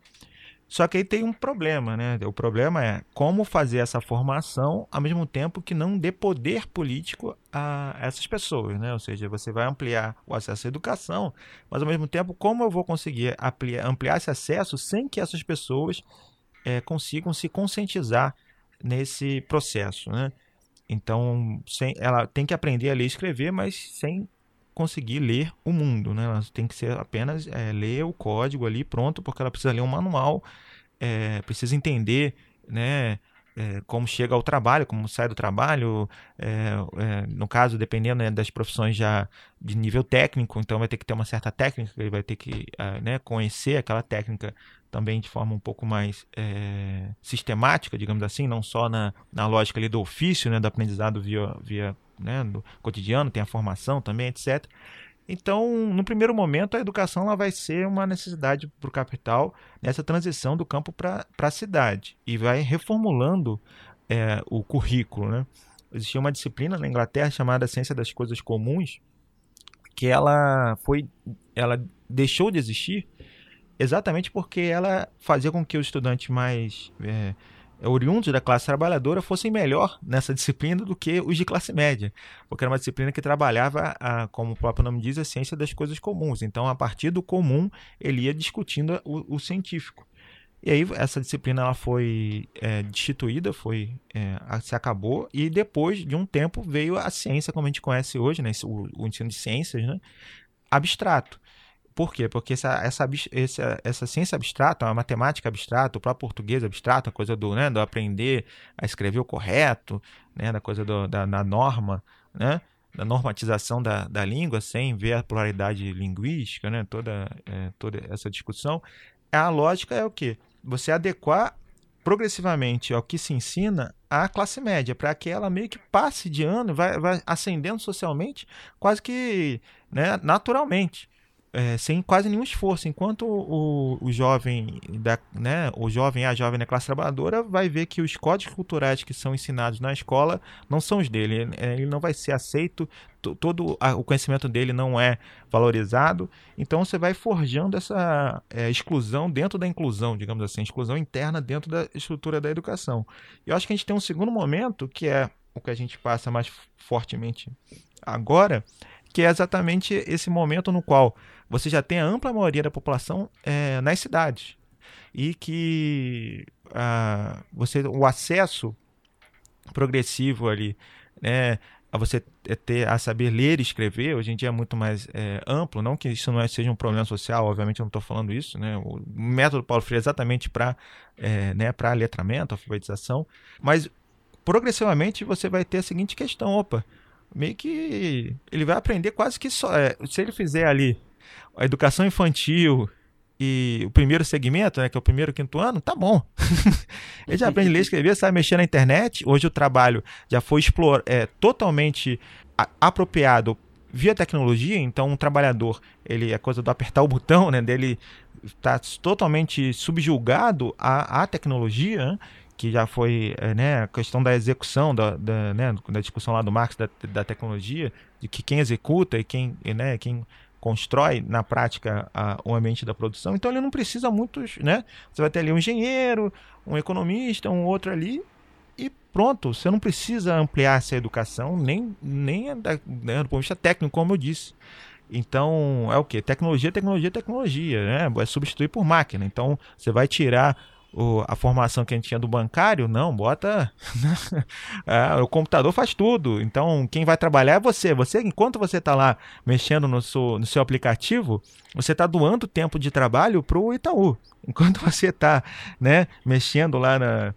Só que aí tem um problema, né? O problema é como fazer essa formação ao mesmo tempo que não dê poder político a essas pessoas, né? Ou seja, você vai ampliar o acesso à educação, mas ao mesmo tempo como eu vou conseguir ampliar, esse acesso sem que essas pessoas é, consigam se conscientizar nesse processo, né? Então, sem, ela tem que aprender a ler e escrever, mas sem conseguir ler o mundo, né? Ela tem que ser apenas é, ler o código ali pronto, porque ela precisa ler um manual, é, precisa entender, né? É, como chega ao trabalho, como sai do trabalho, é, é, no caso, dependendo né, das profissões já de nível técnico, então vai ter que ter uma certa técnica, ele vai ter que é, né, conhecer aquela técnica também de forma um pouco mais é, sistemática, digamos assim, não só na, na lógica ali do ofício, né, do aprendizado via, via né, do cotidiano, tem a formação também, etc. Então, no primeiro momento, a educação ela vai ser uma necessidade para o capital nessa transição do campo para a cidade e vai reformulando é, o currículo. Né? Existia uma disciplina na Inglaterra chamada Ciência das Coisas Comuns que ela foi, ela deixou de existir exatamente porque ela fazia com que os estudantes mais é, oriundos da classe trabalhadora fossem melhor nessa disciplina do que os de classe média, porque era uma disciplina que trabalhava, a, como o próprio nome diz, a ciência das coisas comuns. Então, a partir do comum, ele ia discutindo o, o científico. E aí essa disciplina ela foi é, destituída, foi é, se acabou e depois de um tempo veio a ciência como a gente conhece hoje, né, o, o ensino de ciências, né, abstrato. Por quê? Porque essa, essa, essa, essa ciência abstrata, a matemática abstrata, o próprio português abstrato, a coisa do, né, do aprender a escrever o correto, né, da coisa do, da, da norma, né, da normatização da, da língua, sem ver a pluralidade linguística, né, toda, é, toda essa discussão, a lógica é o quê? Você adequar progressivamente ao que se ensina à classe média, para que ela meio que passe de ano, vai, vai ascendendo socialmente, quase que né, naturalmente é, sem quase nenhum esforço, enquanto o, o, jovem da, né, o jovem a jovem da classe trabalhadora vai ver que os códigos culturais que são ensinados na escola não são os dele, é, ele não vai ser aceito, todo o conhecimento dele não é valorizado, então você vai forjando essa é, exclusão dentro da inclusão, digamos assim, exclusão interna dentro da estrutura da educação. E eu acho que a gente tem um segundo momento que é o que a gente passa mais fortemente agora, que é exatamente esse momento no qual você já tem a ampla maioria da população é, nas cidades. E que ah, você o acesso progressivo ali né, a você ter a saber ler e escrever hoje em dia é muito mais é, amplo. Não que isso não é, seja um problema social obviamente eu não estou falando isso né. O método Paulo Freire é exatamente para é, né para letramento alfabetização. Mas progressivamente você vai ter a seguinte questão. Opa meio que ele vai aprender quase que só é, se ele fizer ali a educação infantil e o primeiro segmento, né, que é o primeiro quinto ano, tá bom. [laughs] ele já aprende a ler, escrever, sabe mexer na internet. Hoje o trabalho já foi explor é, totalmente apropriado via tecnologia. Então, um trabalhador, ele é coisa do apertar o botão, né, dele está totalmente subjulgado à, à tecnologia. Né, que já foi é, né, a questão da execução, da, da, né, da discussão lá do Marx da, da tecnologia, de que quem executa e quem, né, quem constrói na prática a, o ambiente da produção, então ele não precisa muitos, né? Você vai ter ali um engenheiro, um economista, um outro ali e pronto. Você não precisa ampliar essa educação nem nem da, né, do ponto de vista técnico, como eu disse. Então é o que? Tecnologia, tecnologia, tecnologia, né? Vai substituir por máquina. Então você vai tirar o, a formação que a gente tinha do bancário, não, bota. [laughs] é, o computador faz tudo. Então, quem vai trabalhar é você. Você, enquanto você está lá mexendo no seu, no seu aplicativo, você está doando tempo de trabalho para o Itaú. [laughs] Enquanto você está né, mexendo lá na,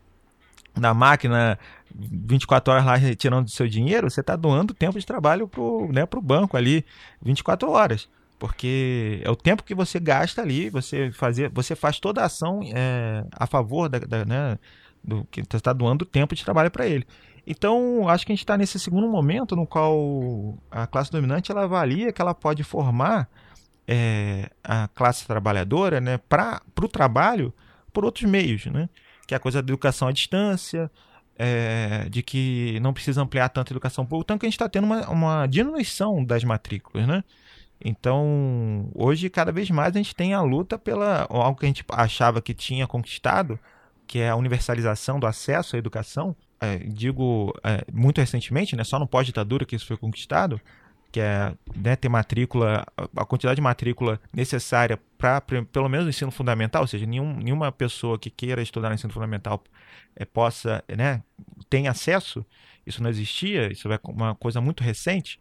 na máquina 24 horas lá retirando do seu dinheiro, você está doando tempo de trabalho para o né, banco ali 24 horas porque é o tempo que você gasta ali, você fazer, você faz toda a ação é, a favor da, da né, do que você está doando tempo de trabalho para ele. Então, acho que a gente está nesse segundo momento no qual a classe dominante ela avalia que ela pode formar é, a classe trabalhadora né, para o trabalho por outros meios, né? que é a coisa da educação à distância, é, de que não precisa ampliar tanto a educação pública, tanto que a gente está tendo uma, uma diminuição das matrículas. Né? Então, hoje, cada vez mais, a gente tem a luta pela algo que a gente achava que tinha conquistado, que é a universalização do acesso à educação. É, digo é, muito recentemente, né, só no pós-ditadura que isso foi conquistado, que é né, ter matrícula, a quantidade de matrícula necessária para pelo menos o ensino fundamental, ou seja, nenhum, nenhuma pessoa que queira estudar no ensino fundamental é, possa, né, tem acesso, isso não existia, isso é uma coisa muito recente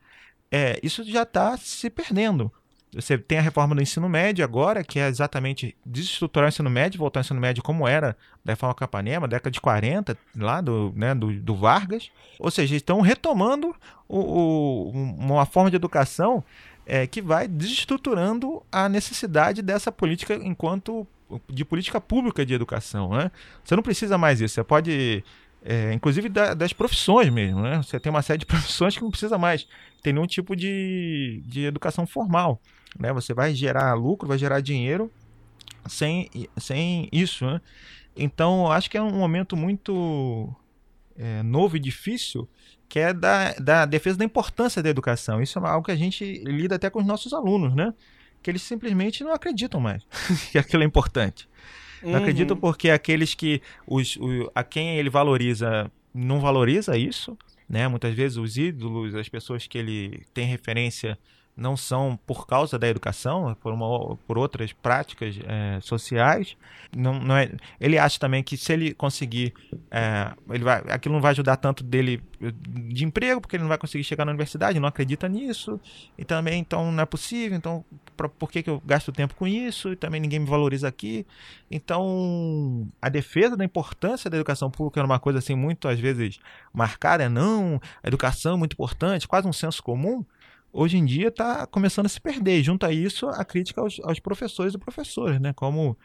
é, isso já está se perdendo. Você tem a reforma do ensino médio agora, que é exatamente desestruturar o ensino médio, voltar ao ensino médio como era da reforma Capanema, década de 40, lá do, né, do, do Vargas. Ou seja, estão retomando o, o, uma forma de educação é, que vai desestruturando a necessidade dessa política enquanto de política pública de educação. Né? Você não precisa mais disso. Você pode é, inclusive da, das profissões mesmo, né? Você tem uma série de [laughs] profissões que não precisa mais ter nenhum tipo de, de educação formal, né? Você vai gerar lucro, vai gerar dinheiro sem, sem isso, né? Então, acho que é um momento muito é, novo e difícil, que é da, da defesa da importância da educação. Isso é algo que a gente lida até com os nossos alunos, né? Que eles simplesmente não acreditam mais [laughs] que aquilo é importante. Não uhum. acredito porque aqueles que os, o, a quem ele valoriza não valoriza isso, né? Muitas vezes os ídolos, as pessoas que ele tem referência não são por causa da educação, por, uma, por outras práticas é, sociais. Não, não é, ele acha também que se ele conseguir, é, ele vai, aquilo não vai ajudar tanto dele de emprego, porque ele não vai conseguir chegar na universidade, não acredita nisso, e também então não é possível, então pra, por que, que eu gasto tempo com isso? E também ninguém me valoriza aqui. Então, a defesa da importância da educação pública era uma coisa assim muito às vezes marcada, é não, a educação é muito importante, quase um senso comum hoje em dia está começando a se perder. Junto a isso, a crítica aos, aos professores e professores, né? Como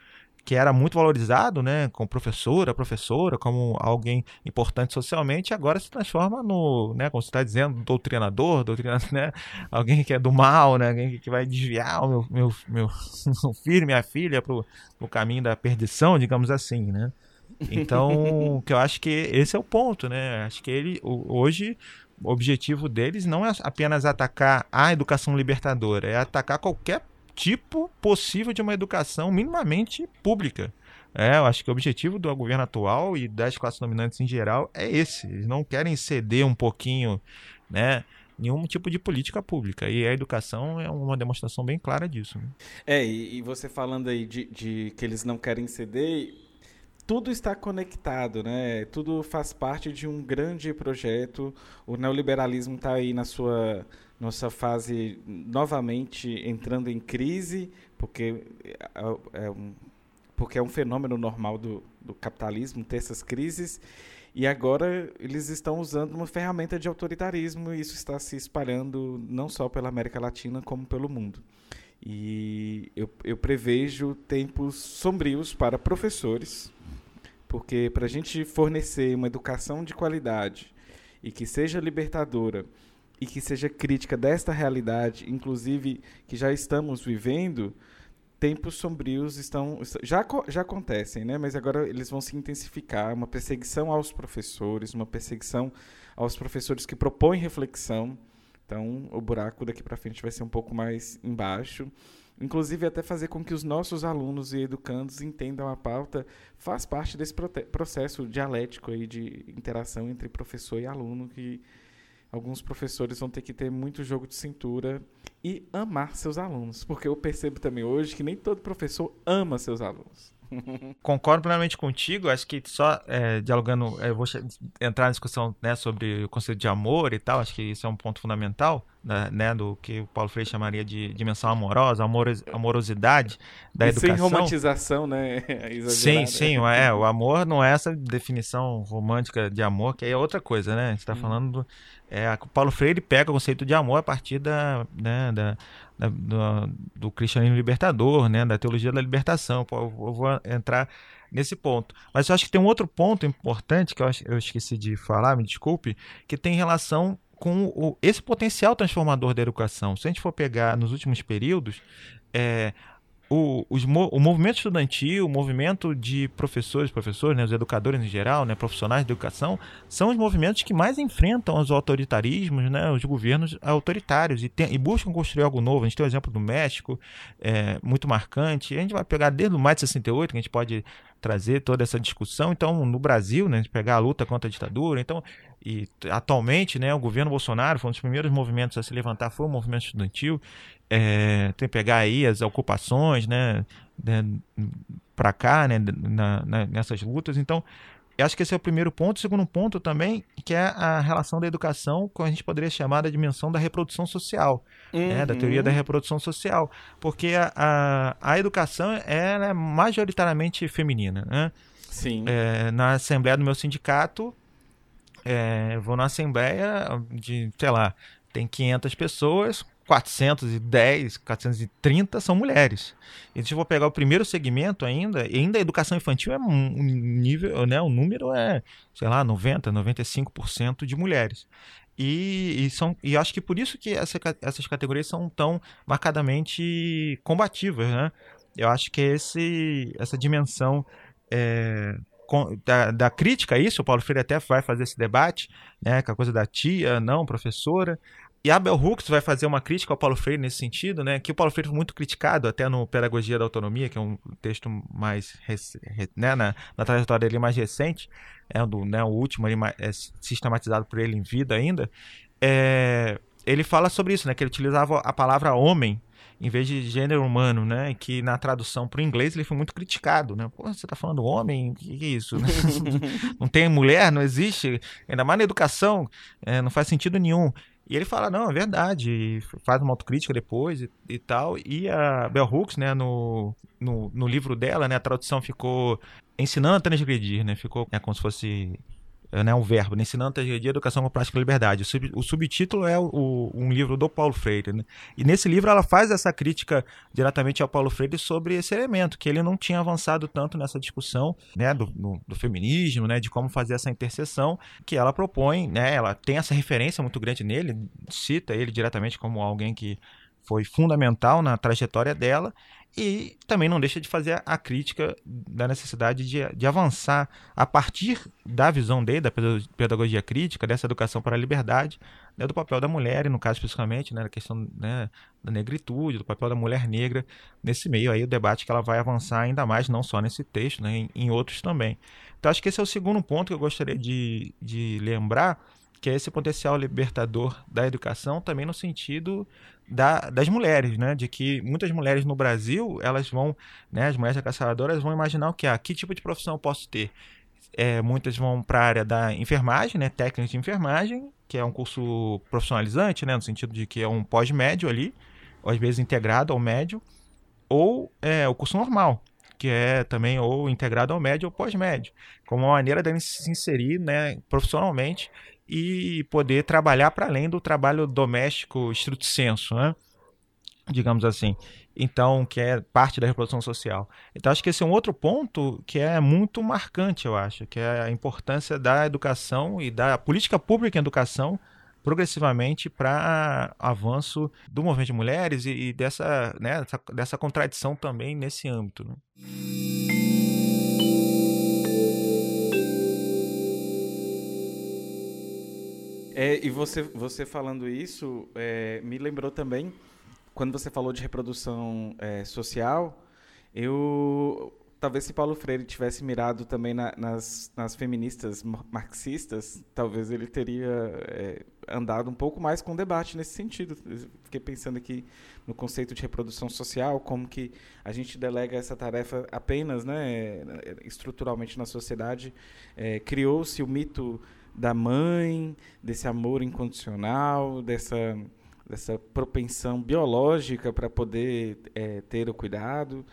que era muito valorizado, né, como professora, professora, como alguém importante socialmente, agora se transforma no, né, como você está dizendo, doutrinador, doutrinador, [laughs] né, alguém que é do mal, né, alguém que vai desviar o meu, meu, meu [laughs] filho, minha filha para o caminho da perdição, digamos assim, né. Então, que eu acho que esse é o ponto, né? Acho que ele hoje o objetivo deles não é apenas atacar a educação libertadora, é atacar qualquer tipo possível de uma educação minimamente pública. É, eu acho que o objetivo do governo atual e das classes dominantes em geral é esse. Eles não querem ceder um pouquinho, né? Nenhum tipo de política pública. E a educação é uma demonstração bem clara disso. Né? É, e, você falando aí de, de que eles não querem ceder, tudo está conectado, né? Tudo faz parte de um grande projeto. O neoliberalismo está aí na sua nossa fase novamente entrando em crise, porque é, é um, porque é um fenômeno normal do, do capitalismo ter essas crises. E agora eles estão usando uma ferramenta de autoritarismo e isso está se espalhando não só pela América Latina, como pelo mundo. E eu, eu prevejo tempos sombrios para professores, porque para a gente fornecer uma educação de qualidade e que seja libertadora e que seja crítica desta realidade, inclusive que já estamos vivendo, tempos sombrios estão já já acontecem, né? Mas agora eles vão se intensificar, uma perseguição aos professores, uma perseguição aos professores que propõem reflexão. Então, o buraco daqui para frente vai ser um pouco mais embaixo. Inclusive, até fazer com que os nossos alunos e educandos entendam a pauta faz parte desse processo dialético aí de interação entre professor e aluno que alguns professores vão ter que ter muito jogo de cintura e amar seus alunos, porque eu percebo também hoje que nem todo professor ama seus alunos. Concordo plenamente contigo. Acho que só é, dialogando, eu vou entrar na discussão né, sobre o conceito de amor e tal. Acho que isso é um ponto fundamental né, né do que o Paulo Freire chamaria de dimensão amorosa, amoros, amorosidade da e educação. Sem romantização, né? [laughs] sim, sim. É, o amor não é essa definição romântica de amor, que é outra coisa, né? A gente está hum. falando do, é, o Paulo Freire pega o conceito de amor a partir da, né, da, da do, do, cristianismo libertador, né, da teologia da libertação. Eu, vou entrar nesse ponto. Mas eu acho que tem um outro ponto importante que eu, eu esqueci de falar, me desculpe, que tem relação com o, esse potencial transformador da educação. Se a gente for pegar nos últimos períodos, é, o, os, o movimento estudantil, o movimento de professores, professores, né, os educadores em geral, né, profissionais de educação, são os movimentos que mais enfrentam os autoritarismos, né, os governos autoritários e, tem, e buscam construir algo novo. A gente tem o exemplo do México, é, muito marcante. A gente vai pegar desde o maio de 68, que a gente pode trazer toda essa discussão. Então, no Brasil, né, a gente pegar a luta contra a ditadura. Então, e atualmente, né, o governo Bolsonaro foi um dos primeiros movimentos a se levantar, foi o movimento estudantil. É, tem que pegar aí as ocupações, né, né para cá, né, na, na, nessas lutas. Então, eu acho que esse é o primeiro ponto. O segundo ponto também, que é a relação da educação com a gente poderia chamar da dimensão da reprodução social, uhum. né, da teoria da uhum. reprodução social. Porque a, a, a educação é majoritariamente feminina. Né? Sim. É, na assembleia do meu sindicato, é, vou na assembleia de, sei lá, tem 500 pessoas, 410, 430 são mulheres. E se eu vou pegar o primeiro segmento ainda, ainda a educação infantil é um nível, né, o número é, sei lá, 90, 95% de mulheres. E, e, são, e acho que por isso que essa, essas categorias são tão marcadamente combativas, né? Eu acho que esse, essa dimensão é, da, da, crítica a isso, o Paulo Freire até vai fazer esse debate, né, com a coisa da tia, não, professora. E a Bell vai fazer uma crítica ao Paulo Freire nesse sentido, né, que o Paulo Freire foi muito criticado até no Pedagogia da Autonomia, que é um texto mais, né, na, na trajetória dele mais recente, é do, né, o último ali, é sistematizado por ele em vida ainda, é, ele fala sobre isso, né, que ele utilizava a palavra homem em vez de gênero humano, né? Que na tradução para o inglês ele foi muito criticado, né? Pô, você está falando homem? O que, que, é isso? [laughs] não tem mulher, não existe. Ainda mais na educação, é, não faz sentido nenhum. E ele fala, não, é verdade, faz uma autocrítica depois e, e, tal. E a Bell Hooks, né, no, no, no, livro dela, né, a tradução ficou ensinando a transgredir, né, ficou é, como se fosse né, um verbo, né, ensinando teologia, educação com prática e liberdade. O, sub, o subtítulo é o, um livro do Paulo Freire. Né? E nesse livro ela faz essa crítica diretamente ao Paulo Freire sobre esse elemento, que ele não tinha avançado tanto nessa discussão né, do, do feminismo, né, de como fazer essa interseção, que ela propõe, né, ela tem essa referência muito grande nele, cita ele diretamente como alguém que foi fundamental na trajetória dela e também não deixa de fazer a crítica da necessidade de, de avançar a partir da visão dele, da pedagogia crítica, dessa educação para a liberdade, né, do papel da mulher, e no caso especificamente, né, da questão né, da negritude, do papel da mulher negra nesse meio aí, o debate que ela vai avançar ainda mais, não só nesse texto, né, em, em outros também. Então acho que esse é o segundo ponto que eu gostaria de, de lembrar, que é esse potencial libertador da educação, também no sentido da, das mulheres, né? De que muitas mulheres no Brasil, elas vão, né? As mulheres caçadoras vão imaginar o que ah, que tipo de profissão eu posso ter. É, muitas vão para a área da enfermagem, né? Técnica de enfermagem, que é um curso profissionalizante, né? No sentido de que é um pós-médio ali, ou às vezes integrado ao médio, ou é, o curso normal, que é também ou integrado ao médio ou pós-médio, como uma maneira de se inserir né, profissionalmente e poder trabalhar para além do trabalho doméstico estrito senso, né? digamos assim. Então, que é parte da reprodução social. Então, acho que esse é um outro ponto que é muito marcante, eu acho, que é a importância da educação e da política pública em educação progressivamente para avanço do movimento de mulheres e, e dessa, né, dessa, dessa, contradição também nesse âmbito. Né? É, e você, você falando isso é, me lembrou também, quando você falou de reprodução é, social, eu talvez se Paulo Freire tivesse mirado também na, nas, nas feministas marxistas, talvez ele teria é, andado um pouco mais com o debate nesse sentido. Eu fiquei pensando aqui no conceito de reprodução social, como que a gente delega essa tarefa apenas, né, estruturalmente na sociedade. É, Criou-se o mito da mãe, desse amor incondicional, dessa, dessa propensão biológica para poder é, ter o cuidado.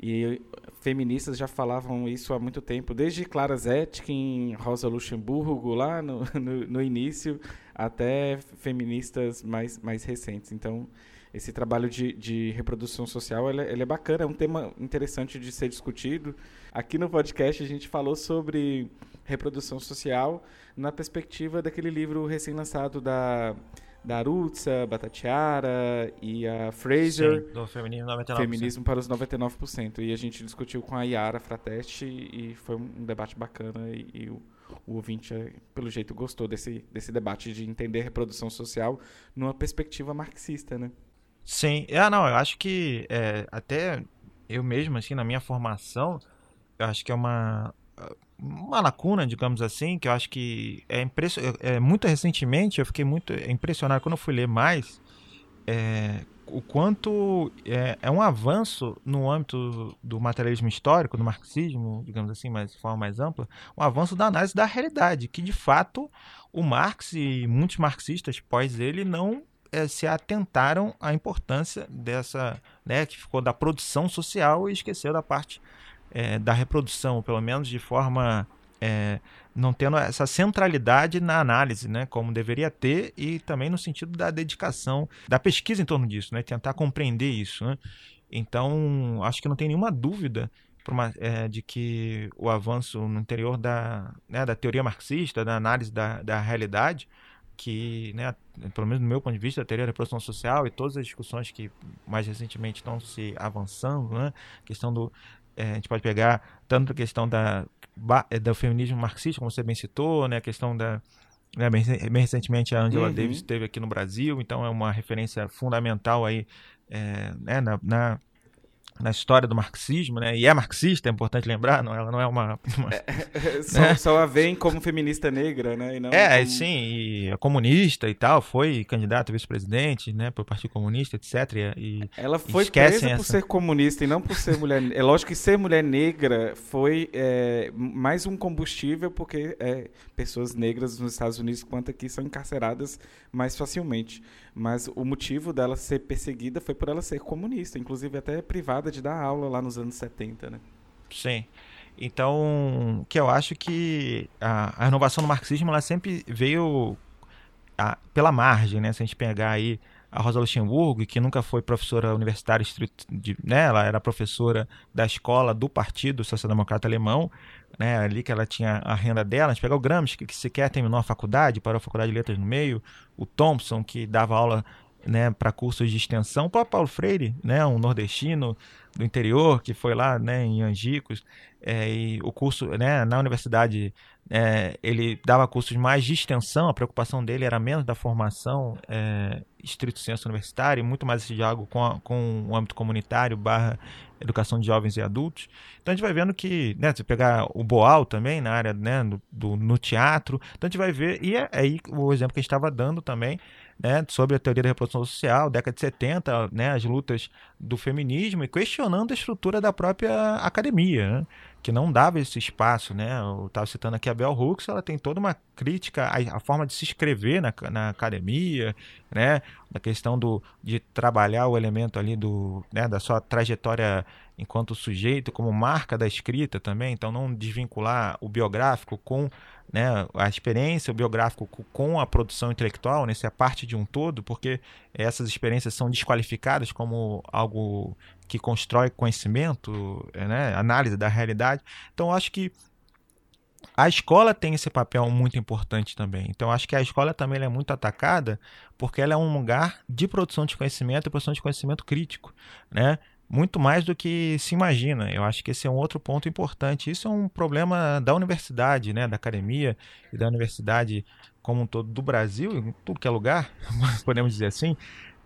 E feministas já falavam isso há muito tempo, desde Clara Zetkin, Rosa Luxemburgo, lá no, [laughs] no, no início, até feministas mais, mais recentes. Então, esse trabalho de, de reprodução social ele, é, ele, é bacana, é um tema interessante de ser discutido. Aqui no podcast a gente falou sobre reprodução social na perspectiva daquele livro recém-lançado da da Arutza, Batatiara e a Fraser. Sim, do Feminismo 99%. Feminismo para os 99%. E a gente discutiu com a Yara Frateste e foi um debate bacana e, e o, o ouvinte, eh, pelo jeito, gostou desse, desse debate de entender reprodução social numa perspectiva marxista, né? Sim. Ah, não, eu acho que é, até eu mesmo, assim, na minha formação, eu acho que é uma uma lacuna, digamos assim, que eu acho que é, impress... é muito recentemente eu fiquei muito impressionado quando eu fui ler mais é, o quanto é, é, um avanço no âmbito do materialismo histórico, do marxismo, digamos assim, mas de forma mais ampla, um avanço da análise da realidade, que de fato o Marx e muitos marxistas pós ele não é, se atentaram à importância dessa, né, que ficou da produção social e esqueceu da parte é, da reprodução, pelo menos de forma é, não tendo essa centralidade na análise, né, como deveria ter, e também no sentido da dedicação, da pesquisa em torno disso, né, tentar compreender isso. Né. Então, acho que não tem nenhuma dúvida uma, é, de que o avanço no interior da, né, da teoria marxista, da análise da, da realidade, que, né, pelo menos do meu ponto de vista, a teoria da reprodução social e todas as discussões que mais recentemente estão se avançando, né, questão do, é, a gente pode pegar tanto a questão da, é, do feminismo marxista, como você bem citou, né, a questão da. Né, bem, bem, recentemente a Angela uhum. Davis esteve aqui no Brasil, então é uma referência fundamental aí é, né, na, na na história do marxismo, né? E é marxista, é importante lembrar, não, ela não é uma. uma é, é [laughs] só, né? só, a vem como feminista negra, né? é, como... sim, e é comunista e tal, foi candidata a vice-presidente, né? Pelo Partido Comunista, etc. E, ela foi presa essa... por ser comunista e não por ser mulher. é lógico que ser mulher negra foi é, mais um combustível, porque é, pessoas negras nos Estados Unidos, quanto aqui, são encarceradas mais facilmente. Mas o motivo dela ser perseguida foi por ela ser comunista, inclusive até privada de dar aula lá nos anos 70, né? Sim. Então, que eu acho que a, a renovação do marxismo ela sempre veio a, pela margem, né? Se a gente pegar aí a Rosa Luxemburgo, que nunca foi professora universitária, de, né, ela era professora da escola do Partido Social Democrata Alemão, né, ali que ela tinha a renda dela. A gente pega o Gramsci, que sequer terminou a faculdade, parou a faculdade de letras no meio, o Thompson, que dava aula né, para cursos de extensão, o próprio Paulo Freire, né, um nordestino do interior que foi lá né, em Angicos, é, e o curso né, na universidade é, ele dava cursos mais de extensão, a preocupação dele era menos da formação é, estrito senso universitário, muito mais esse diálogo com, a, com o âmbito comunitário barra educação de jovens e adultos. Então a gente vai vendo que, né, se pegar o Boal também na área né, do, do no teatro, então a gente vai ver, e é, é aí o exemplo que a gente estava dando também, né, sobre a teoria da reprodução social, década de 70, né, as lutas do feminismo e questionando a estrutura da própria academia, né, que não dava esse espaço. Né, eu estava citando aqui a Bell Hooks, ela tem toda uma crítica à, à forma de se escrever na, na academia, né, da questão do, de trabalhar o elemento ali do, né, da sua trajetória enquanto sujeito, como marca da escrita também, então não desvincular o biográfico com né, a experiência, o biográfico com a produção intelectual, né, é parte de um todo, porque essas experiências são desqualificadas como algo que constrói conhecimento, né, análise da realidade. Então, acho que a escola tem esse papel muito importante também. Então, acho que a escola também é muito atacada porque ela é um lugar de produção de conhecimento e produção de conhecimento crítico, né? Muito mais do que se imagina. Eu acho que esse é um outro ponto importante. Isso é um problema da universidade, né, da academia e da universidade como um todo do Brasil, em tudo que é lugar, [laughs] podemos dizer assim,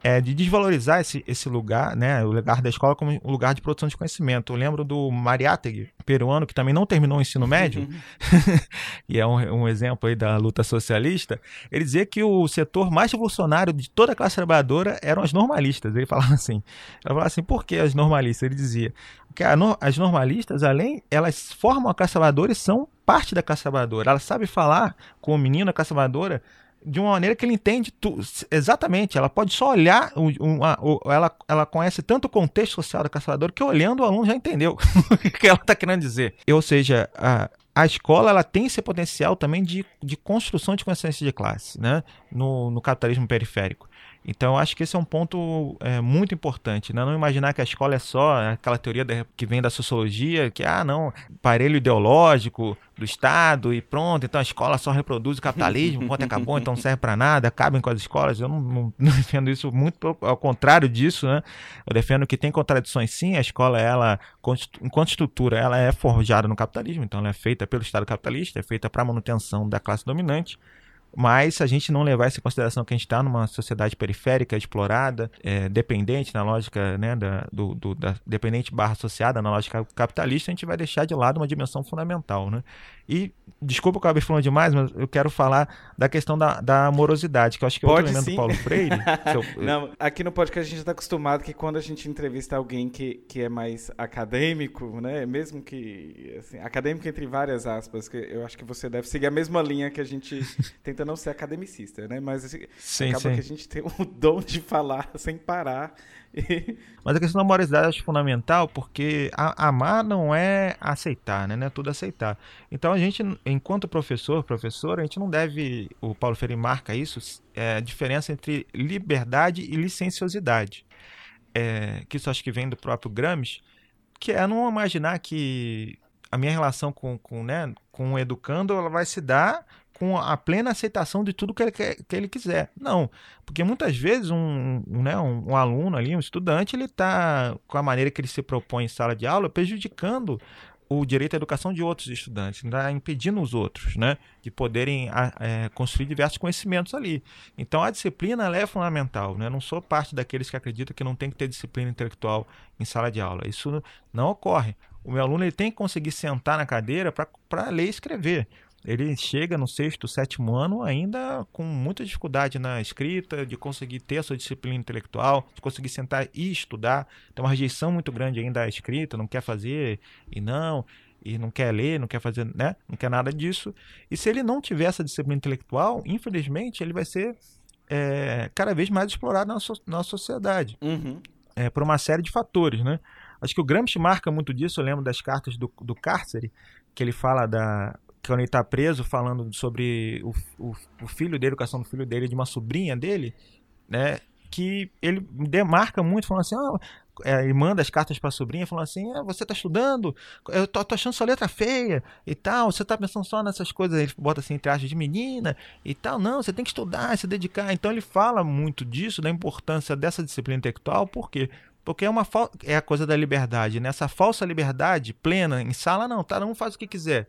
é, de desvalorizar esse, esse lugar, né, o lugar da escola como um lugar de produção de conhecimento. Eu lembro do Mariátegui, peruano, que também não terminou o ensino médio, [laughs] e é um, um, exemplo aí da luta socialista, ele dizia que o setor mais revolucionário de toda a classe trabalhadora eram as normalistas. Ele falava assim, ele falava assim, por que as normalistas? Ele dizia que a, as normalistas, além, elas formam a classe trabalhadora e são parte da classe trabalhadora. Ela sabe falar com o menino da classe trabalhadora de uma maneira que ele entende tu, exatamente. Ela pode só olhar, uma, ela, ela conhece tanto o contexto social da caçadora que olhando o aluno já entendeu [laughs] o que ela está querendo dizer. Ou seja, a, a escola ela tem esse potencial também de, de construção de consciência de classe né? no, no capitalismo periférico. Então, eu acho que esse é um ponto é, muito importante. Né? Não imaginar que a escola é só aquela teoria que vem da sociologia, que, ah, não, aparelho ideológico do Estado e pronto, então a escola só reproduz o capitalismo, quanto acabou, então não serve para nada, acabem com as escolas. Eu não, não, [laughs] não, defendo isso muito ao contrário disso, né? Eu defendo que tem contradições sim, a escola, ela, enquanto estrutura, ela é forjada no capitalismo, então ela é feita pelo Estado capitalista, é feita para manutenção da classe dominante, mas se a gente não levar isso em consideração que a gente está numa sociedade periférica, explorada, é, dependente na lógica né, da, do, do, da dependente barra associada na lógica capitalista, a gente vai deixar de lado uma dimensão fundamental. Né? E desculpa que eu acabei falando demais, mas eu quero falar da questão da, da amorosidade, que eu acho que é outro elemento do Paulo Freire. [laughs] eu... Não, aqui no podcast a gente está acostumado que quando a gente entrevista alguém que, que é mais acadêmico, né? Mesmo que assim, acadêmico entre várias aspas, que eu acho que você deve seguir a mesma linha que a gente [laughs] tenta não ser academicista, né? Mas assim, sim, acaba sim. que a gente tem o [laughs] dom de falar sem parar [laughs] Mas a questão da moralidade eu acho fundamental porque a, amar não é aceitar, né? Não é tudo aceitar. Então a gente, enquanto professor, professora, a gente não deve, o Paulo Freire marca isso, é, a diferença entre liberdade e licenciosidade. É, que isso acho que vem do próprio Gramsci, que é não imaginar que a minha relação com, com, né, com o educando ela vai se dar com a plena aceitação de tudo que ele, quer, que ele quiser. Não, porque muitas vezes um, um, né, um, um aluno ali, um estudante, ele está, com a maneira que ele se propõe em sala de aula, prejudicando o direito à educação de outros estudantes, está impedindo os outros né, de poderem é, construir diversos conhecimentos ali. Então a disciplina é fundamental. Né? Eu não sou parte daqueles que acreditam que não tem que ter disciplina intelectual em sala de aula. Isso não ocorre. O meu aluno ele tem que conseguir sentar na cadeira para ler e escrever ele chega no sexto, sétimo ano ainda com muita dificuldade na escrita, de conseguir ter a sua disciplina intelectual, de conseguir sentar e estudar. Tem uma rejeição muito grande ainda à escrita, não quer fazer e não, e não quer ler, não quer fazer, né? Não quer nada disso. E se ele não tiver essa disciplina intelectual, infelizmente, ele vai ser é, cada vez mais explorado na, so na sociedade. Uhum. É, por uma série de fatores, né? Acho que o Gramsci marca muito disso, eu lembro das cartas do, do cárcere, que ele fala da, quando ele está preso, falando sobre o, o, o, filho dele, a educação do filho dele, de uma sobrinha dele, né? Que ele demarca muito, falando assim: ah, é, ele manda as cartas para a sobrinha, falando assim: ah, você está estudando, eu tô, tô, achando sua letra feia e tal, você está pensando só nessas coisas. Ele bota assim, entre aspas, de menina e tal. Não, você tem que estudar, se dedicar. Então ele fala muito disso, da importância dessa disciplina intelectual, por quê? Porque é uma é a coisa da liberdade, né? falsa liberdade plena em sala não, tá, não faz o que quiser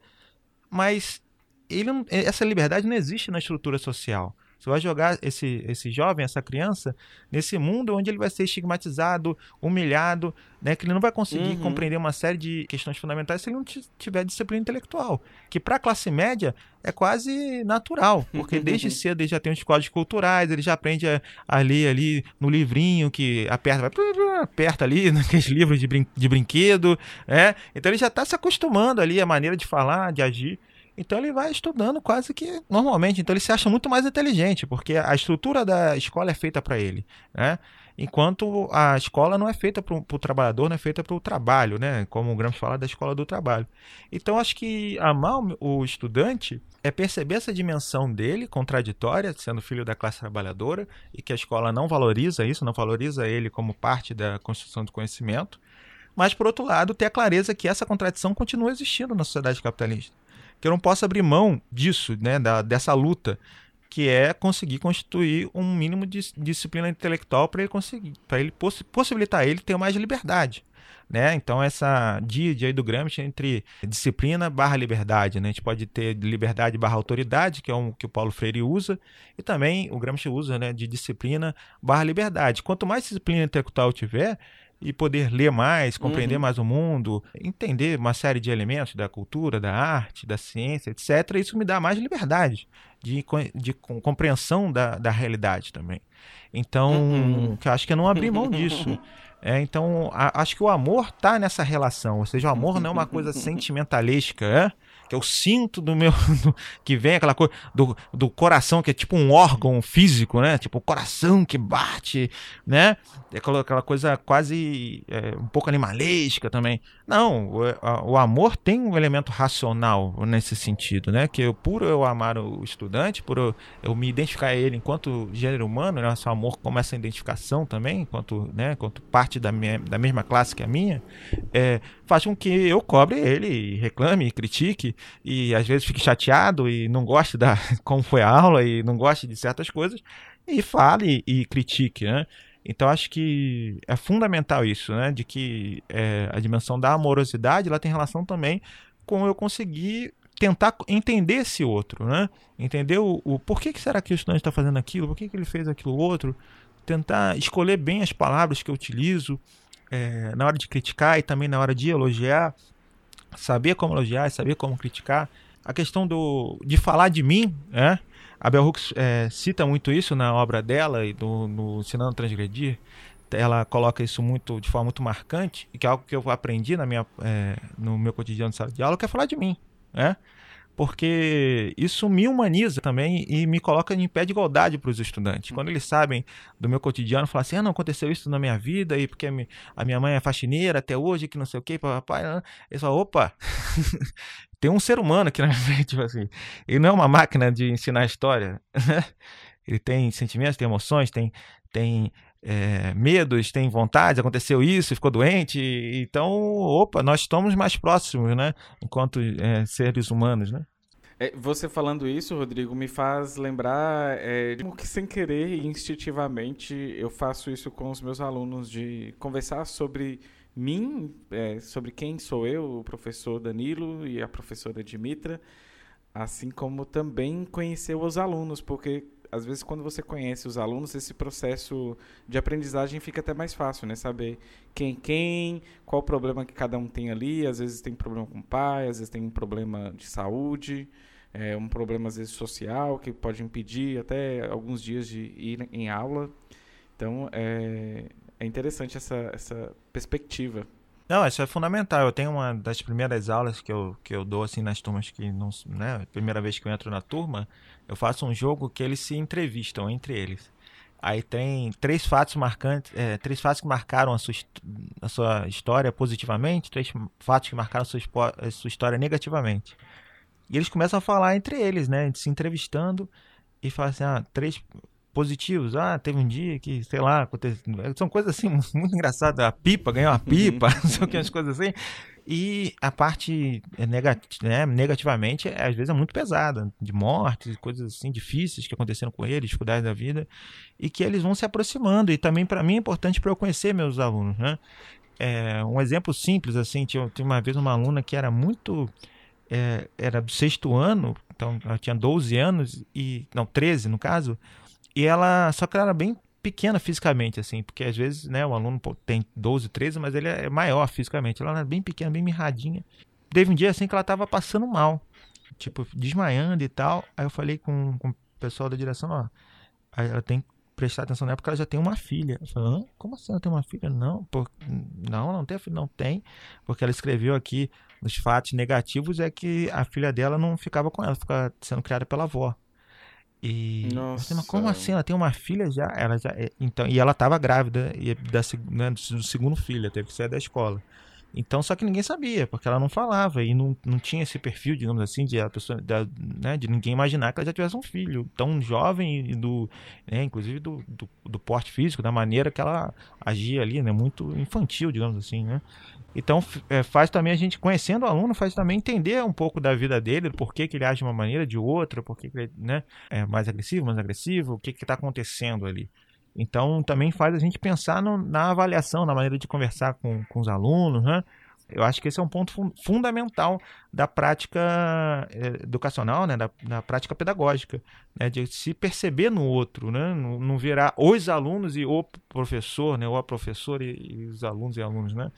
mas ele, essa liberdade não existe na estrutura social. Você vai jogar esse, esse jovem, essa criança, nesse mundo onde ele vai ser estigmatizado, humilhado, né? que ele não vai conseguir uhum. compreender uma série de questões fundamentais se ele não tiver disciplina intelectual. Que para a classe média é quase natural, porque [laughs] desde cedo ele já tem os códigos culturais, ele já aprende a, a ler ali no livrinho que aperta, vai, aperta ali [laughs] naqueles livros de, brin de brinquedo, né? Então ele já está se acostumando ali a maneira de falar, de agir. Então ele vai estudando quase que normalmente. Então ele se acha muito mais inteligente, porque a estrutura da escola é feita para ele, né? Enquanto a escola não é feita para o trabalhador, não é feita para o trabalho, né? Como o Gramsci fala da escola do trabalho. Então acho que amar o estudante é perceber essa dimensão dele, contraditória, sendo filho da classe trabalhadora, e que a escola não valoriza isso, não valoriza ele como parte da construção do conhecimento. Mas, por outro lado, ter a clareza que essa contradição continua existindo na sociedade capitalista que eu não posso abrir mão disso, né, da, dessa luta, que é conseguir constituir um mínimo de disciplina intelectual para ele conseguir, para ele poss possibilitar ele ter mais liberdade. Né? Então essa díade aí do Gramsci entre disciplina barra liberdade, né? A gente pode ter liberdade barra autoridade, que é um que o Paulo Freire usa, e também o Gramsci usa, né, de disciplina barra liberdade. Quanto mais disciplina intelectual tiver, e poder ler mais, compreender uhum. mais o mundo, entender uma série de elementos da cultura, da arte, da ciência, etc. Isso me dá mais liberdade de, de compreensão da, da realidade também. Então, uhum. eu acho que eu não abri mão disso. [laughs] É, então, a, acho que o amor está nessa relação. Ou seja, o amor não é uma coisa [laughs] sentimentalística, é? Que eu sinto do meu. [laughs] que vem aquela coisa do, do coração, que é tipo um órgão físico, né? Tipo o coração que bate, né? É aquela coisa quase é, um pouco animalesca também. Não, o, o, amor tem um elemento racional nesse sentido, né? Que eu, por eu amar o estudante, por eu, eu me identificar a ele enquanto gênero humano, né? Amor como essa identificação também, enquanto, né? enquanto parte da, minha, da mesma classe que a minha, é, faz com que eu cobre ele, reclame, critique, e às vezes fique chateado e não goste da [laughs] como foi a aula e não goste de certas coisas, e fale e critique, né? Então acho que é fundamental isso, né? De que é, a dimensão da amorosidade ela tem relação também com eu conseguir tentar entender esse outro, né? Entender o, o por que, que será que o estudante está fazendo aquilo, por que, que ele fez aquilo outro, tentar escolher bem as palavras que eu utilizo é, na hora de criticar e também na hora de elogiar, saber como elogiar, saber como criticar. A questão do, de falar de mim, né? A Bell Hooks é, cita muito isso na obra dela e do, no Ensinando a Transgredir. Ela coloca isso muito de forma muito marcante e que é algo que eu aprendi na minha, é, no meu cotidiano de sala de aula, que é falar de mim, né? Porque isso me humaniza também e me coloca em pé de igualdade para os estudantes. Quando eles sabem do meu cotidiano, falam assim: ah, não aconteceu isso na minha vida, e porque a minha mãe é faxineira até hoje, que não sei o que, papai. Eles falam: opa, [laughs] tem um ser humano aqui na minha frente, [laughs] tipo assim. Ele não é uma máquina de ensinar história. [laughs] ele tem sentimentos, tem emoções, tem, tem é, medos, tem vontades, aconteceu isso, ficou doente, então, opa, nós estamos mais próximos, né, enquanto é, seres humanos, né. É, você falando isso, Rodrigo, me faz lembrar é, como que sem querer instintivamente eu faço isso com os meus alunos, de conversar sobre mim, é, sobre quem sou eu, o professor Danilo e a professora Dimitra, assim como também conhecer os alunos, porque às vezes quando você conhece os alunos, esse processo de aprendizagem fica até mais fácil, né? Saber quem quem, qual o problema que cada um tem ali, às vezes tem problema com o pai, às vezes tem um problema de saúde, é, um problema às vezes social que pode impedir até alguns dias de ir em aula. Então é, é interessante essa, essa perspectiva. Não, isso é fundamental. Eu tenho uma das primeiras aulas que eu, que eu dou assim nas turmas que não, né, primeira vez que eu entro na turma, eu faço um jogo que eles se entrevistam entre eles. Aí tem três fatos marcantes, é, três fatos que marcaram a sua, a sua história positivamente, três fatos que marcaram a sua, a sua história negativamente. E eles começam a falar entre eles, né? Se entrevistando e falam assim, ah, três positivos. Ah, teve um dia que, sei lá, aconteceu. São coisas assim [laughs] muito engraçadas. A pipa, ganhou uma pipa, [laughs] não sei o que, umas coisas assim. E a parte é, negati né, negativamente, é, às vezes, é muito pesada, de mortes, coisas assim difíceis que aconteceram com eles, dificuldades da vida, e que eles vão se aproximando. E também, para mim, é importante para eu conhecer meus alunos. Né? É, um exemplo simples, assim, tinha, tinha uma vez uma aluna que era muito. É, era do sexto ano, então ela tinha 12 anos, e não, 13 no caso, e ela, só que ela era bem pequena fisicamente, assim, porque às vezes, né, o aluno tem 12, 13, mas ele é maior fisicamente. Ela era bem pequena, bem mirradinha. Teve um dia assim que ela tava passando mal, tipo, desmaiando e tal. Aí eu falei com, com o pessoal da direção, ó, ela tem que prestar atenção nela porque ela já tem uma filha. Eu falei, Hã? como assim ela tem uma filha? Não, por... não, não tem filha, não tem, porque ela escreveu aqui nos fatos negativos é que a filha dela não ficava com ela, ficava sendo criada pela avó. E Nossa. Mas como assim? Ela tem uma filha já? Ela já é, então, e ela estava grávida e da, né, do segundo filho, teve que sair da escola. Então, só que ninguém sabia, porque ela não falava e não, não tinha esse perfil, digamos assim, de a pessoa, da, né, de ninguém imaginar que ela já tivesse um filho tão jovem e do, né, inclusive do, do, do, porte físico, da maneira que ela agia ali, né, muito infantil, digamos assim, né. Então é, faz também a gente, conhecendo o aluno, faz também entender um pouco da vida dele, por que, que ele age de uma maneira, de outra, por que, que ele né, é mais agressivo, mais agressivo, o que está acontecendo ali. Então também faz a gente pensar no, na avaliação, na maneira de conversar com, com os alunos, né? Eu acho que esse é um ponto fundamental da prática é, educacional, né, da, da prática pedagógica, né, de se perceber no outro, né, não, não virar os alunos e o professor, né, ou a professora e, e os alunos e alunos, né,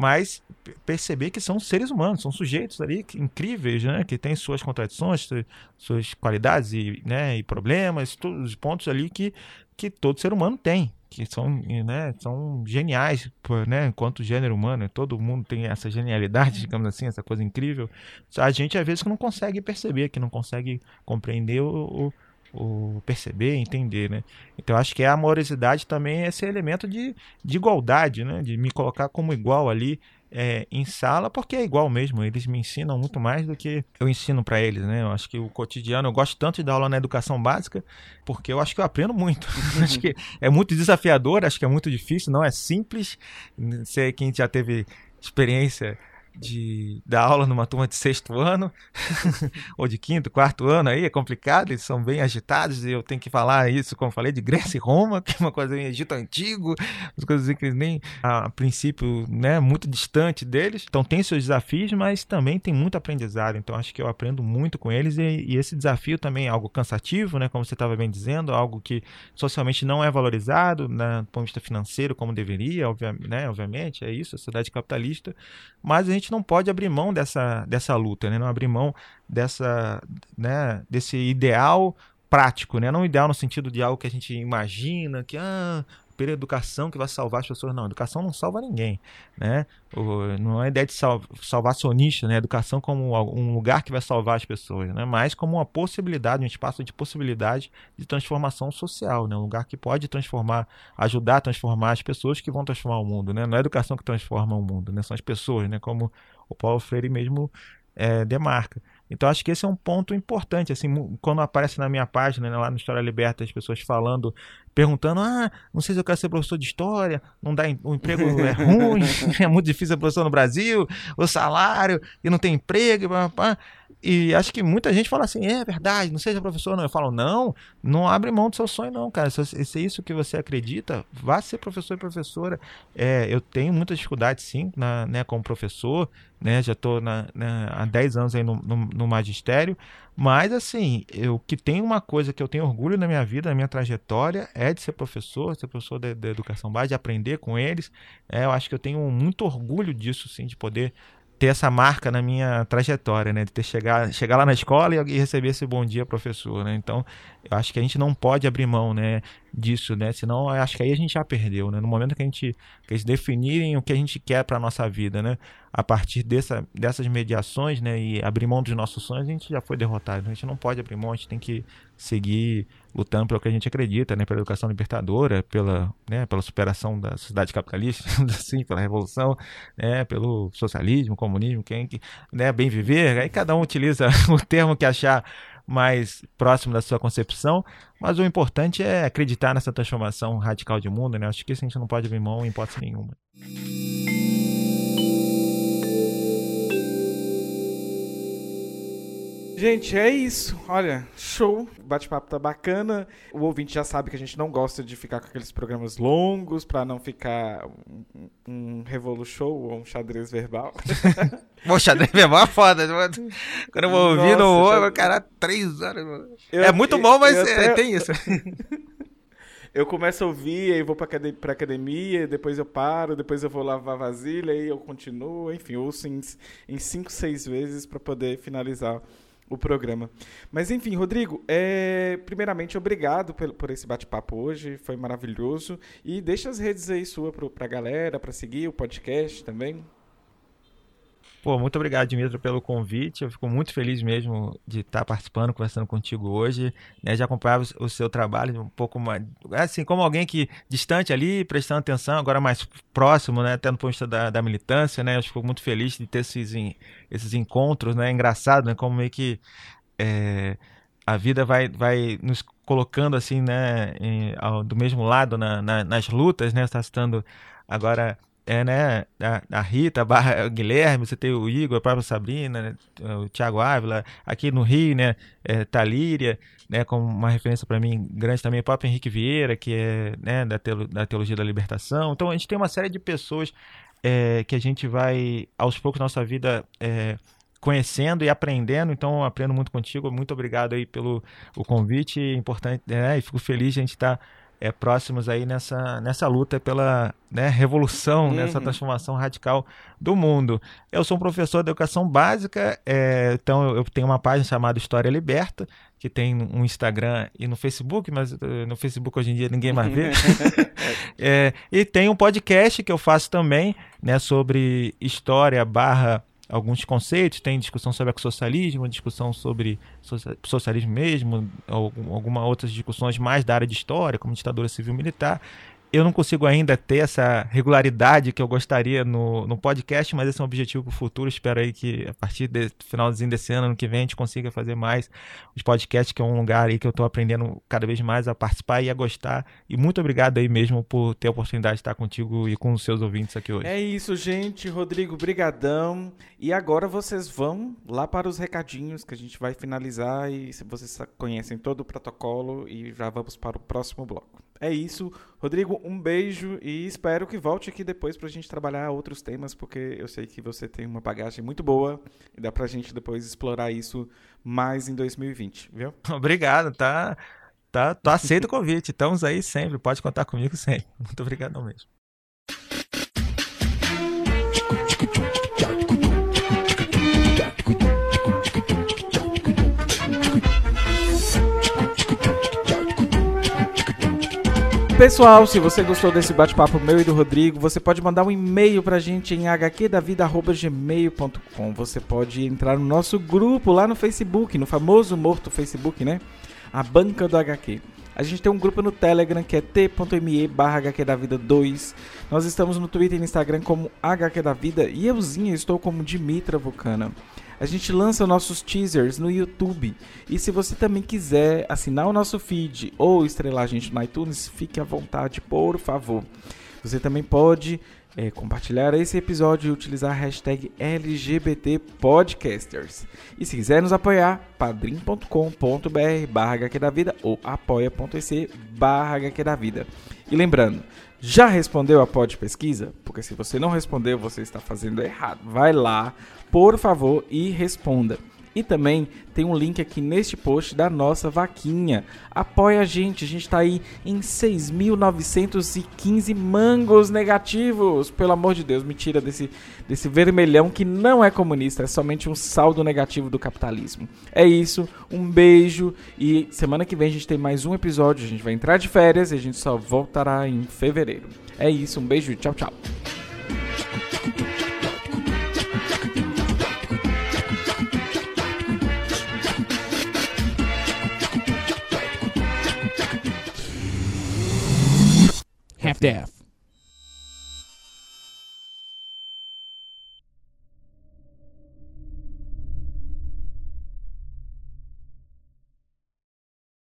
mas perceber que são seres humanos, são sujeitos ali incríveis, né? que têm suas contradições, suas qualidades e, né, e problemas, todos os pontos ali que, que todo ser humano tem, que são, né, são geniais, né, enquanto gênero humano, todo mundo tem essa genialidade, [laughs] digamos assim, essa coisa incrível. A gente às vezes não consegue perceber, que não consegue compreender o, o o perceber, entender, né? Então acho que a amorosidade também é esse elemento de, de igualdade, né? De me colocar como igual ali é, em sala, porque é igual mesmo. Eles me ensinam muito mais do que eu ensino para eles, né? Eu acho que o cotidiano, eu gosto tanto de dar aula na educação básica, porque eu acho que eu aprendo muito. [laughs] acho que é muito desafiador, acho que é muito difícil, não é simples. Sei quem já teve experiência de dar aula numa turma de sexto ano [laughs] ou de quinto, quarto ano aí é complicado, eles são bem agitados e eu tenho que falar isso, como falei, de Grécia e Roma, [laughs] que é uma coisa em Egito antigo, as coisas que nem a princípio, né, muito distante deles. Então tem seus desafios, mas também tem muito aprendizado. Então acho que eu aprendo muito com eles e, e esse desafio também é algo cansativo, né, como você estava bem dizendo, algo que socialmente não é valorizado, né, do ponto de vista financeiro como deveria, obviamente, né, obviamente, é isso, a sociedade capitalista, mas a gente gente não pode abrir mão dessa, dessa luta, né? não abrir mão dessa, né, desse ideal prático, né? não ideal no sentido de algo que a gente imagina, que ah, pela educação que vai salvar as pessoas. Não, educação não salva ninguém, né? O, não é ideia de sal, salvacionista, né? Educação como um lugar que vai salvar as pessoas, né? Mas como uma possibilidade, um espaço de possibilidade de transformação social, né? Um lugar que pode transformar, ajudar a transformar as pessoas que vão transformar o mundo, né? Não é a educação que transforma o mundo, né? São as pessoas, né? Como o Paulo Freire mesmo é, demarca. Então acho que esse é um ponto importante, assim, quando aparece na minha página, né, lá no História Liberta, as pessoas falando, perguntando, ah, não sei se eu quero ser professor de história, não dá, o emprego é [laughs] ruim, [laughs] é muito difícil ser professor no Brasil, o salário, e não tem emprego, blá, blá, blá. E acho que muita gente fala assim, é verdade, não seja professor, não. Eu falo, não, não abre mão do seu sonho, não, cara. Se, se é isso que você acredita, vá ser professor e professora. É, eu tenho muita dificuldade, sim, na, né, como professor, né? Já estou né, há 10 anos aí no, no, no, magistério. Mas, assim, eu que tem uma coisa que eu tenho orgulho na minha vida, na minha trajetória, é de ser professor, ser professor da educação básica, de aprender com eles. É, eu acho que eu tenho muito orgulho disso, sim, de poder ter essa marca na minha trajetória, né? De ter chegar, chegar lá na escola e, e receber esse bom dia, professor, né? Então, eu acho que a gente não pode abrir mão, né? Disso, né? Senão, eu acho que aí a gente já perdeu, né? No momento que a gente, que eles definirem o que a gente quer para nossa vida, né? a partir dessa, dessas mediações, né, e abrir mão dos nossos sonhos, a gente já foi derrotado. A gente não pode abrir mão, a gente tem que seguir lutando pelo que a gente acredita, né, pela educação libertadora, pela, né, pela superação da sociedade capitalista, [laughs] assim, pela revolução, né, pelo socialismo, comunismo, quem que, né, bem viver. Aí cada um utiliza [laughs] o termo que achar mais próximo da sua concepção, mas o importante é acreditar nessa transformação radical de mundo, né? Acho que isso a gente não pode abrir mão em hipótese nenhuma. Gente, é isso. Olha, show. O bate-papo tá bacana. O ouvinte já sabe que a gente não gosta de ficar com aqueles programas longos para não ficar um, um revolu show ou um xadrez verbal. [laughs] o xadrez verbal é foda. Quando eu vou ouvir, não vou, cara, três horas. Eu, é muito bom, mas é, até... tem isso. [laughs] eu começo a ouvir, aí vou pra, academia, pra academia, depois eu paro, depois eu vou lavar vasilha, aí eu continuo, enfim, ouço em, em cinco, seis vezes para poder finalizar o programa. Mas enfim, Rodrigo, é, primeiramente obrigado por, por esse bate-papo hoje, foi maravilhoso. E deixa as redes aí sua para a galera, para seguir o podcast também. Pô, muito obrigado, Dimitro, pelo convite. Eu fico muito feliz mesmo de estar participando, conversando contigo hoje. Né? Já acompanhava o seu trabalho um pouco mais. Assim, como alguém que distante ali, prestando atenção, agora mais próximo, né? Até no ponto de vista da, da militância, né? Eu fico muito feliz de ter esses, esses encontros, né? É engraçado, né? Como meio que. É, a vida vai, vai nos colocando assim, né, em, ao, do mesmo lado na, na, nas lutas, né? Está citando agora é, né, a, a Rita, a [laughs] Guilherme, você tem o Igor, a própria Sabrina, né, o Thiago Ávila, aqui no Rio, né, é, Talíria, né, como uma referência para mim grande também, o próprio Henrique Vieira, que é, né, da, teolo, da Teologia da Libertação. Então, a gente tem uma série de pessoas é, que a gente vai, aos poucos, nossa vida é, conhecendo e aprendendo, então aprendo muito contigo, muito obrigado aí pelo o convite, importante, né, e fico feliz de a gente estar tá é, próximos aí nessa, nessa luta pela né, revolução, uhum. nessa transformação radical do mundo. Eu sou um professor de educação básica, é, então eu tenho uma página chamada História Liberta, que tem um Instagram e no Facebook, mas eh, no Facebook hoje em dia ninguém mais vê. [laughs] [laughs] é, e tem um podcast que eu faço também, né, sobre história barra alguns conceitos, tem discussão sobre ecossocialismo, discussão sobre socialismo mesmo, algumas outras discussões mais da área de história, como ditadura civil-militar eu não consigo ainda ter essa regularidade que eu gostaria no, no podcast, mas esse é um objetivo para o futuro. Espero aí que a partir do finalzinho desse ano, ano que vem, a gente consiga fazer mais os podcasts, que é um lugar aí que eu estou aprendendo cada vez mais a participar e a gostar. E muito obrigado aí mesmo por ter a oportunidade de estar contigo e com os seus ouvintes aqui hoje. É isso, gente. Rodrigo, brigadão. E agora vocês vão lá para os recadinhos que a gente vai finalizar e se vocês conhecem todo o protocolo e já vamos para o próximo bloco. É isso. Rodrigo, um beijo e espero que volte aqui depois para a gente trabalhar outros temas, porque eu sei que você tem uma bagagem muito boa e dá para a gente depois explorar isso mais em 2020, viu? [laughs] Obrigado, tá? Tá, tá aceito o convite. Estamos aí sempre, pode contar comigo sempre. Muito obrigado mesmo. Pessoal, se você gostou desse bate-papo meu e do Rodrigo, você pode mandar um e-mail pra gente em hqdavida.gmail.com. Você pode entrar no nosso grupo lá no Facebook, no famoso morto Facebook, né? A Banca do HQ. A gente tem um grupo no Telegram que é t.me barra HQ 2. Nós estamos no Twitter e no Instagram como HQ da Vida e euzinha estou como Dimitra Vulcana. A gente lança nossos teasers no YouTube. E se você também quiser assinar o nosso feed ou estrelar a gente no iTunes, fique à vontade, por favor. Você também pode é, compartilhar esse episódio e utilizar a hashtag LGBTPodcasters. E se quiser nos apoiar, padrim.com.br barra da vida ou apoia.se barra da vida. E lembrando, já respondeu a pod pesquisa? Porque se você não respondeu, você está fazendo errado. Vai lá, por favor, e responda. E também tem um link aqui neste post da nossa vaquinha. Apoia a gente, a gente está aí em 6.915 mangos negativos. Pelo amor de Deus, me tira desse, desse vermelhão que não é comunista, é somente um saldo negativo do capitalismo. É isso, um beijo e semana que vem a gente tem mais um episódio. A gente vai entrar de férias e a gente só voltará em fevereiro. É isso, um beijo e tchau, tchau. half daff.